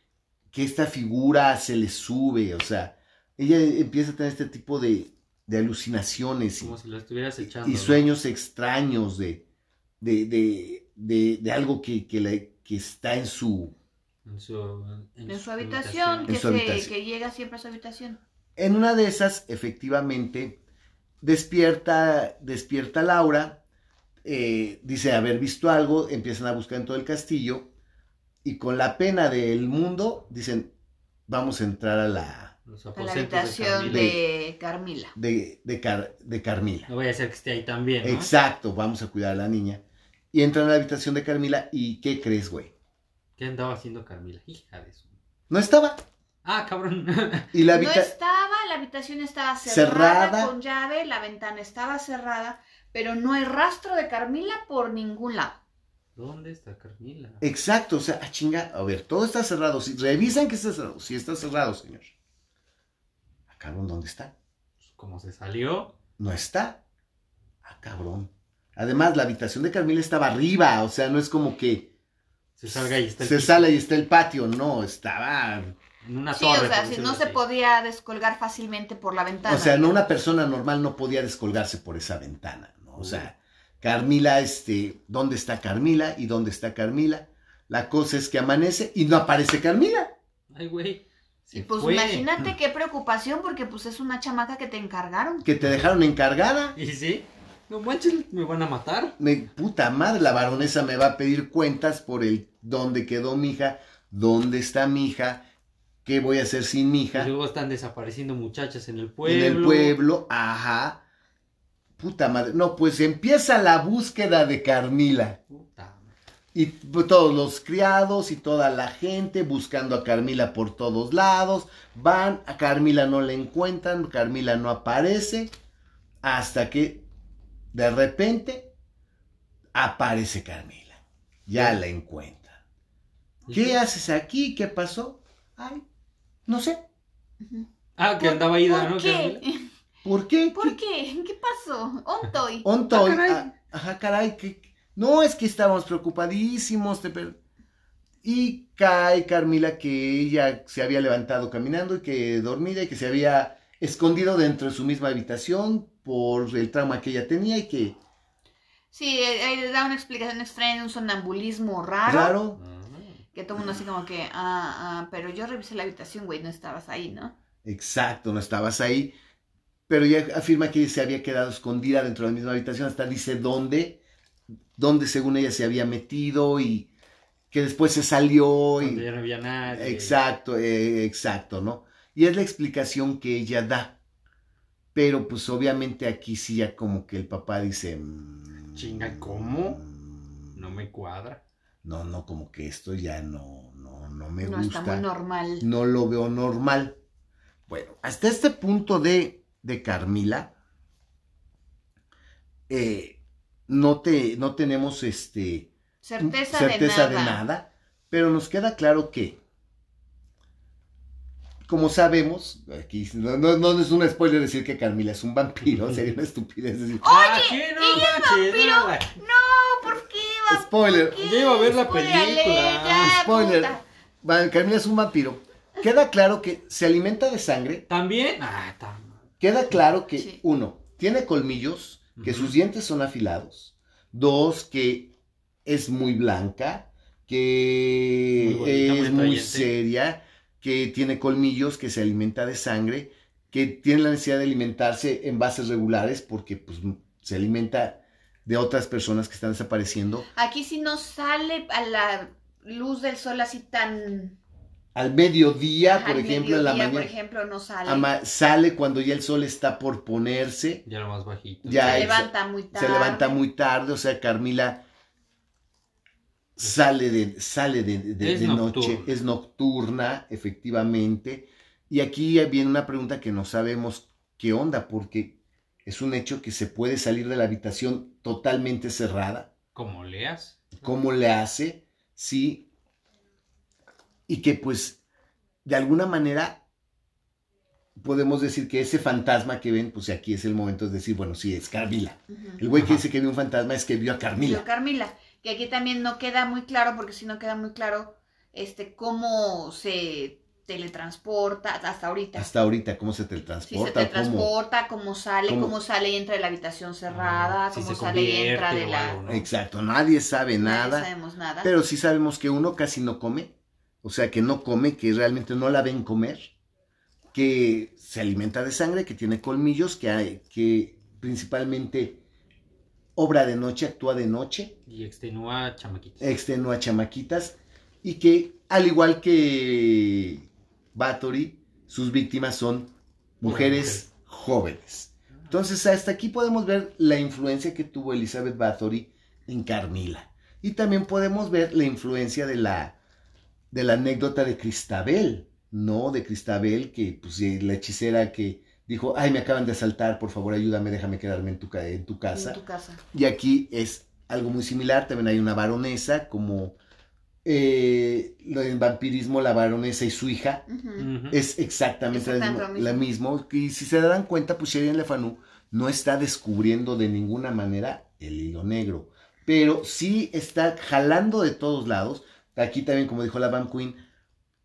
que esta figura se le sube, o sea, ella empieza a tener este tipo de, de alucinaciones y, Como si lo estuvieras echando. y ¿no? sueños extraños de, de, de, de- de algo que, que, está en su, En su, En su habitación, que, En su se- habitación. que llega siempre a su habitación. En una de esas, efectivamente, despierta, despierta Laura, eh, dice haber visto algo, empiezan a buscar en todo el castillo y con la pena del mundo dicen, vamos a entrar a la Los A la de habitación Carmila. de Carmila. de, de, Car- de Carmila. No vaya a ser que esté ahí también, ¿no? Exacto, vamos a cuidar a la niña. Y entran a la habitación de Carmila y ¿qué crees, güey? ¿Qué andaba haciendo Carmila? Hija de su... No estaba. Ah, cabrón. Y la No estaba, la habitación estaba cerrada, Cerrada. con llave, la ventana estaba cerrada, pero no hay rastro de Carmila por ningún lado. ¿Dónde está Carmila? Exacto, o sea, a chinga, a ver, todo está cerrado. Si, revisan que está cerrado. Si está cerrado, señor. Ah, cabrón, ¿dónde está? Como se salió. No está. Ah, cabrón. Además, la habitación de Carmila estaba arriba, o sea, no es como que Se salga y está el se sale y está el patio, no, estaba... En una Sí, torre. o sea, si no se podía descolgar fácilmente por la ventana. O sea, no una persona normal no podía descolgarse por esa ventana, ¿no? O sea, Carmila, este, ¿dónde está Carmila? ¿Y dónde está Carmila? La cosa es que amanece y no aparece Carmila. Ay, güey. Y pues fue. imagínate qué preocupación porque pues es una chamaca que te encargaron. Que te dejaron encargada. ¿Y sí? No manches, me van a matar. Me, puta madre, la baronesa me va a pedir cuentas por el dónde quedó mi hija, dónde está mi hija, qué voy a hacer sin mi Y hija. luego están desapareciendo muchachas en el pueblo. En el pueblo, ajá. Puta madre. No, pues empieza la búsqueda de Carmila. Puta. Y todos los criados y toda la gente buscando a Carmila por todos lados. Van, a Carmila no la encuentran, Carmila no aparece. Hasta que de repente aparece Carmila. Ya la encuentran. ¿Qué haces aquí? ¿Qué pasó? Ay, no sé. Ah, que ¿Por- andaba ida, ¿Por ¿no? qué? ¿Por qué? ¿Por qué? ¿Qué pasó? Ontoy. Ontoy. Ah, caray. ah, ajá, caray. que- no, es que estábamos preocupadísimos. te per- Y cae Carmila que ella se había levantado caminando y que dormida y que se había escondido dentro de su misma habitación por el trauma que ella tenía y que, Sí, eh, ahí le da una explicación extraña de un sonambulismo raro. claro, Ah. Que todo el mundo así como que, ah, ah, pero yo revisé la habitación, güey, no estabas ahí, ¿no? exacto, no estabas ahí. Pero ella afirma que se había quedado escondida dentro de la misma habitación, hasta dice dónde, dónde según ella se había metido y que después se salió y... Cuando ya no había nadie. Exacto, eh, exacto, ¿no? Y es la explicación que ella da. Pero pues obviamente aquí sí ya como que el papá dice... mm, Chinga, ¿cómo? No me cuadra. No, no, como que esto ya no, no, no me no gusta. está muy normal. No lo veo normal. Bueno, hasta este punto de, de Carmila, eh, no, te, no tenemos este, Certeza, certeza de, nada. pero nos queda claro que, como sabemos, aquí no, no- no es un spoiler decir que Carmila es un vampiro, sería una estupidez decir, ah, ¿qué? No manches, vampiro. No. Spoiler. Yo iba a ver la película. ya, spoiler, puta. Es un vampiro. Queda claro que se alimenta de sangre, ¿También? Ah, tam- Queda claro que, Sí. uno, tiene colmillos, que sus dientes son afilados. Dos, que es muy blanca, que Muy bonita, muy es muy atrayente. seria, que tiene colmillos, que se alimenta de sangre, que tiene la necesidad de alimentarse en bases regulares porque pues, se alimenta de otras personas que están desapareciendo. Aquí sí no sale a la luz del sol así tan... Al mediodía, Ajá, por al ejemplo, en la mediodía, mañana, por ejemplo, no sale. ama- sale cuando ya el sol está por ponerse. Ya lo más bajito. Ya, se levanta muy tarde. se levanta muy tarde, o sea, Carmila sale de, sale de, de- Es de noche, nocturna. es nocturna, efectivamente. Y aquí viene una pregunta que no sabemos qué onda, porque es un hecho que se puede salir de la habitación totalmente cerrada. Como leas. ¿Cómo le hace? Sí. Y que pues, de alguna manera, podemos decir que ese fantasma que ven, pues aquí es el momento de decir, bueno, sí, es Carmila. El güey que Ajá. dice que vio un fantasma es que vio a Carmila. Yo, Carmila, que aquí también no queda muy claro, porque si no queda muy claro este cómo se teletransporta hasta ahorita. Hasta ahorita, ¿cómo se si se teletransporta? ¿Cómo? teletransporta, cómo sale, cómo? cómo sale y entra de la habitación cerrada, Ah, si cómo se sale y entra de la... algo, ¿no? Exacto, nadie sabe Nadie nada, sabemos nada. pero sí sabemos que uno casi no come, o sea, que no come, que realmente no la ven comer, que se alimenta de sangre, que tiene colmillos, que, hay, que principalmente obra de noche, actúa de noche, Y extenúa chamaquitas. extenúa chamaquitas, y que al igual que Bathory, sus víctimas son mujeres jóvenes. Entonces, hasta aquí podemos ver la influencia que tuvo Elizabeth Bathory en Carmila. Y también podemos ver la influencia de la, de la anécdota de Cristabel, ¿no? De Cristabel, que pues eh, la hechicera que dijo, ay, me acaban de asaltar, por favor ayúdame, déjame quedarme en tu, en tu casa. En tu casa. Y aquí es algo muy similar, también hay una baronesa, como eh, lo del vampirismo, la baronesa y su hija, es exactamente, la Exactamente mismo. Y si se darán cuenta, pues Sherian Le Fanu no está descubriendo de ninguna manera el hilo negro, pero sí está jalando de todos lados. Aquí también, como dijo la Van Queen,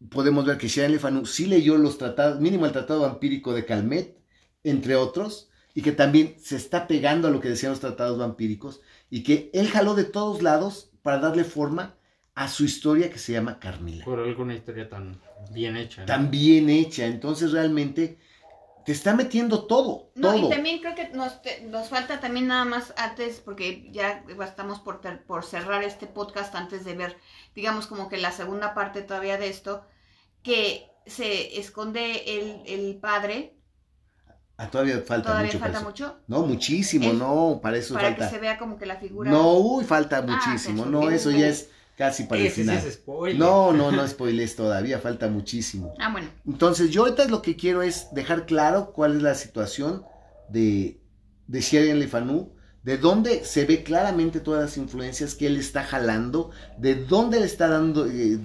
podemos ver que Sherian Le Fanu sí leyó los tratados, mínimo el tratado vampírico de Calmet, entre otros, y que también se está pegando a lo que decían los tratados vampíricos, y que él jaló de todos lados para darle forma a su historia que se llama Carmila. Por alguna historia tan bien hecha. ¿no? Tan bien hecha. Entonces realmente te está metiendo todo. No, todo. y también creo que nos, te- nos falta también nada más antes, porque ya estamos por, ter- por cerrar este podcast antes de ver, digamos, como que la segunda parte todavía de esto, que se esconde el, el padre, Ah, todavía falta todavía mucho para falta mucho, No, muchísimo, Es- no, para eso para falta. que se vea como que la figura... No, uy, falta Ah, muchísimo. no, eso ya es casi para el sí final. es spoiler. No, no, no spoiles todavía, falta muchísimo. Ah, bueno, Entonces, yo ahorita lo que quiero es dejar claro cuál es la situación de, de Sherian Le de dónde se ve claramente todas las influencias que él está jalando, de dónde le está dando, eh, eh,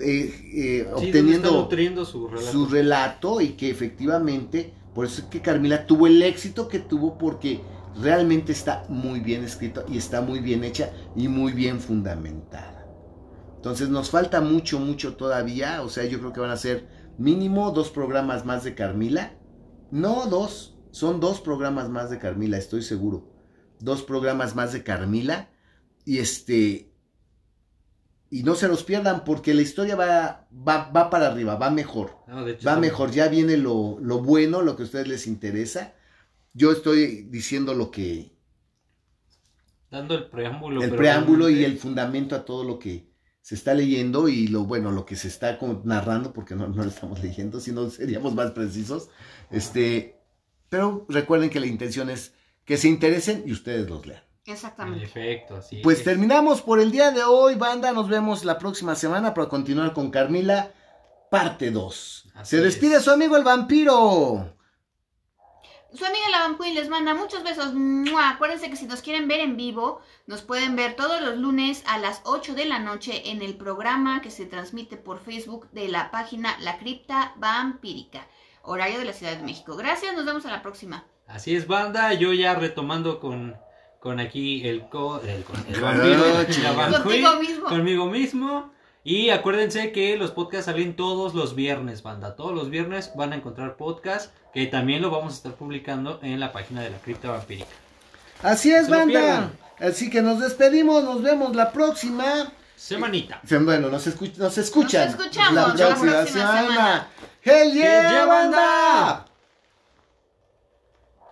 eh, Sí, está obteniendo nutriendo su relato. su relato y que efectivamente, por eso es que Carmila tuvo el éxito que tuvo porque realmente está muy bien escrito y está muy bien hecha y muy bien fundamentada. Entonces nos falta mucho, mucho todavía, o sea, yo creo que van a ser mínimo dos programas más de Carmila. No dos, son dos programas más de Carmila, estoy seguro. Dos programas más de Carmila y este y no se los pierdan porque la historia va, va, va para arriba, va mejor. No, hecho, Va mejor, ya viene lo, lo bueno, lo que a ustedes les interesa. Yo estoy diciendo lo que, Dando el preámbulo. el pero preámbulo y el fundamento a todo lo que se está leyendo y lo bueno, lo que se está narrando, porque no, no lo estamos leyendo, sino seríamos más precisos. Este, pero recuerden que la intención es que se interesen y ustedes los lean. En exactamente. efecto, así Pues es. terminamos por el día de hoy, banda. Nos vemos la próxima semana para continuar con Carmila, parte 2. Así Se despide es. su amigo el vampiro. Su amiga la Van Queen les manda muchos besos. ¡Mua! Acuérdense que si nos quieren ver en vivo, nos pueden ver todos los lunes a las 8 de la noche en el programa que se transmite por Facebook de la página La Cripta Vampírica, horario de la Ciudad de México. Gracias, nos vemos a la próxima. Así es, banda. Yo ya retomando con, con aquí el, co, el, con el vampiro, la chingada. Van Contigo Queen, mismo. conmigo mismo. Y acuérdense que los podcasts salen todos los viernes, banda. Todos los viernes van a encontrar podcast que también lo vamos a estar publicando en la página de la cripta vampírica. Así es, banda. Así que nos despedimos, nos vemos la próxima. Semanita. Bueno, nos, escu- nos escuchan. Nos escuchamos la la próxima, semana. semana. ¡Hell yeah, ¡Hell yeah, banda! banda!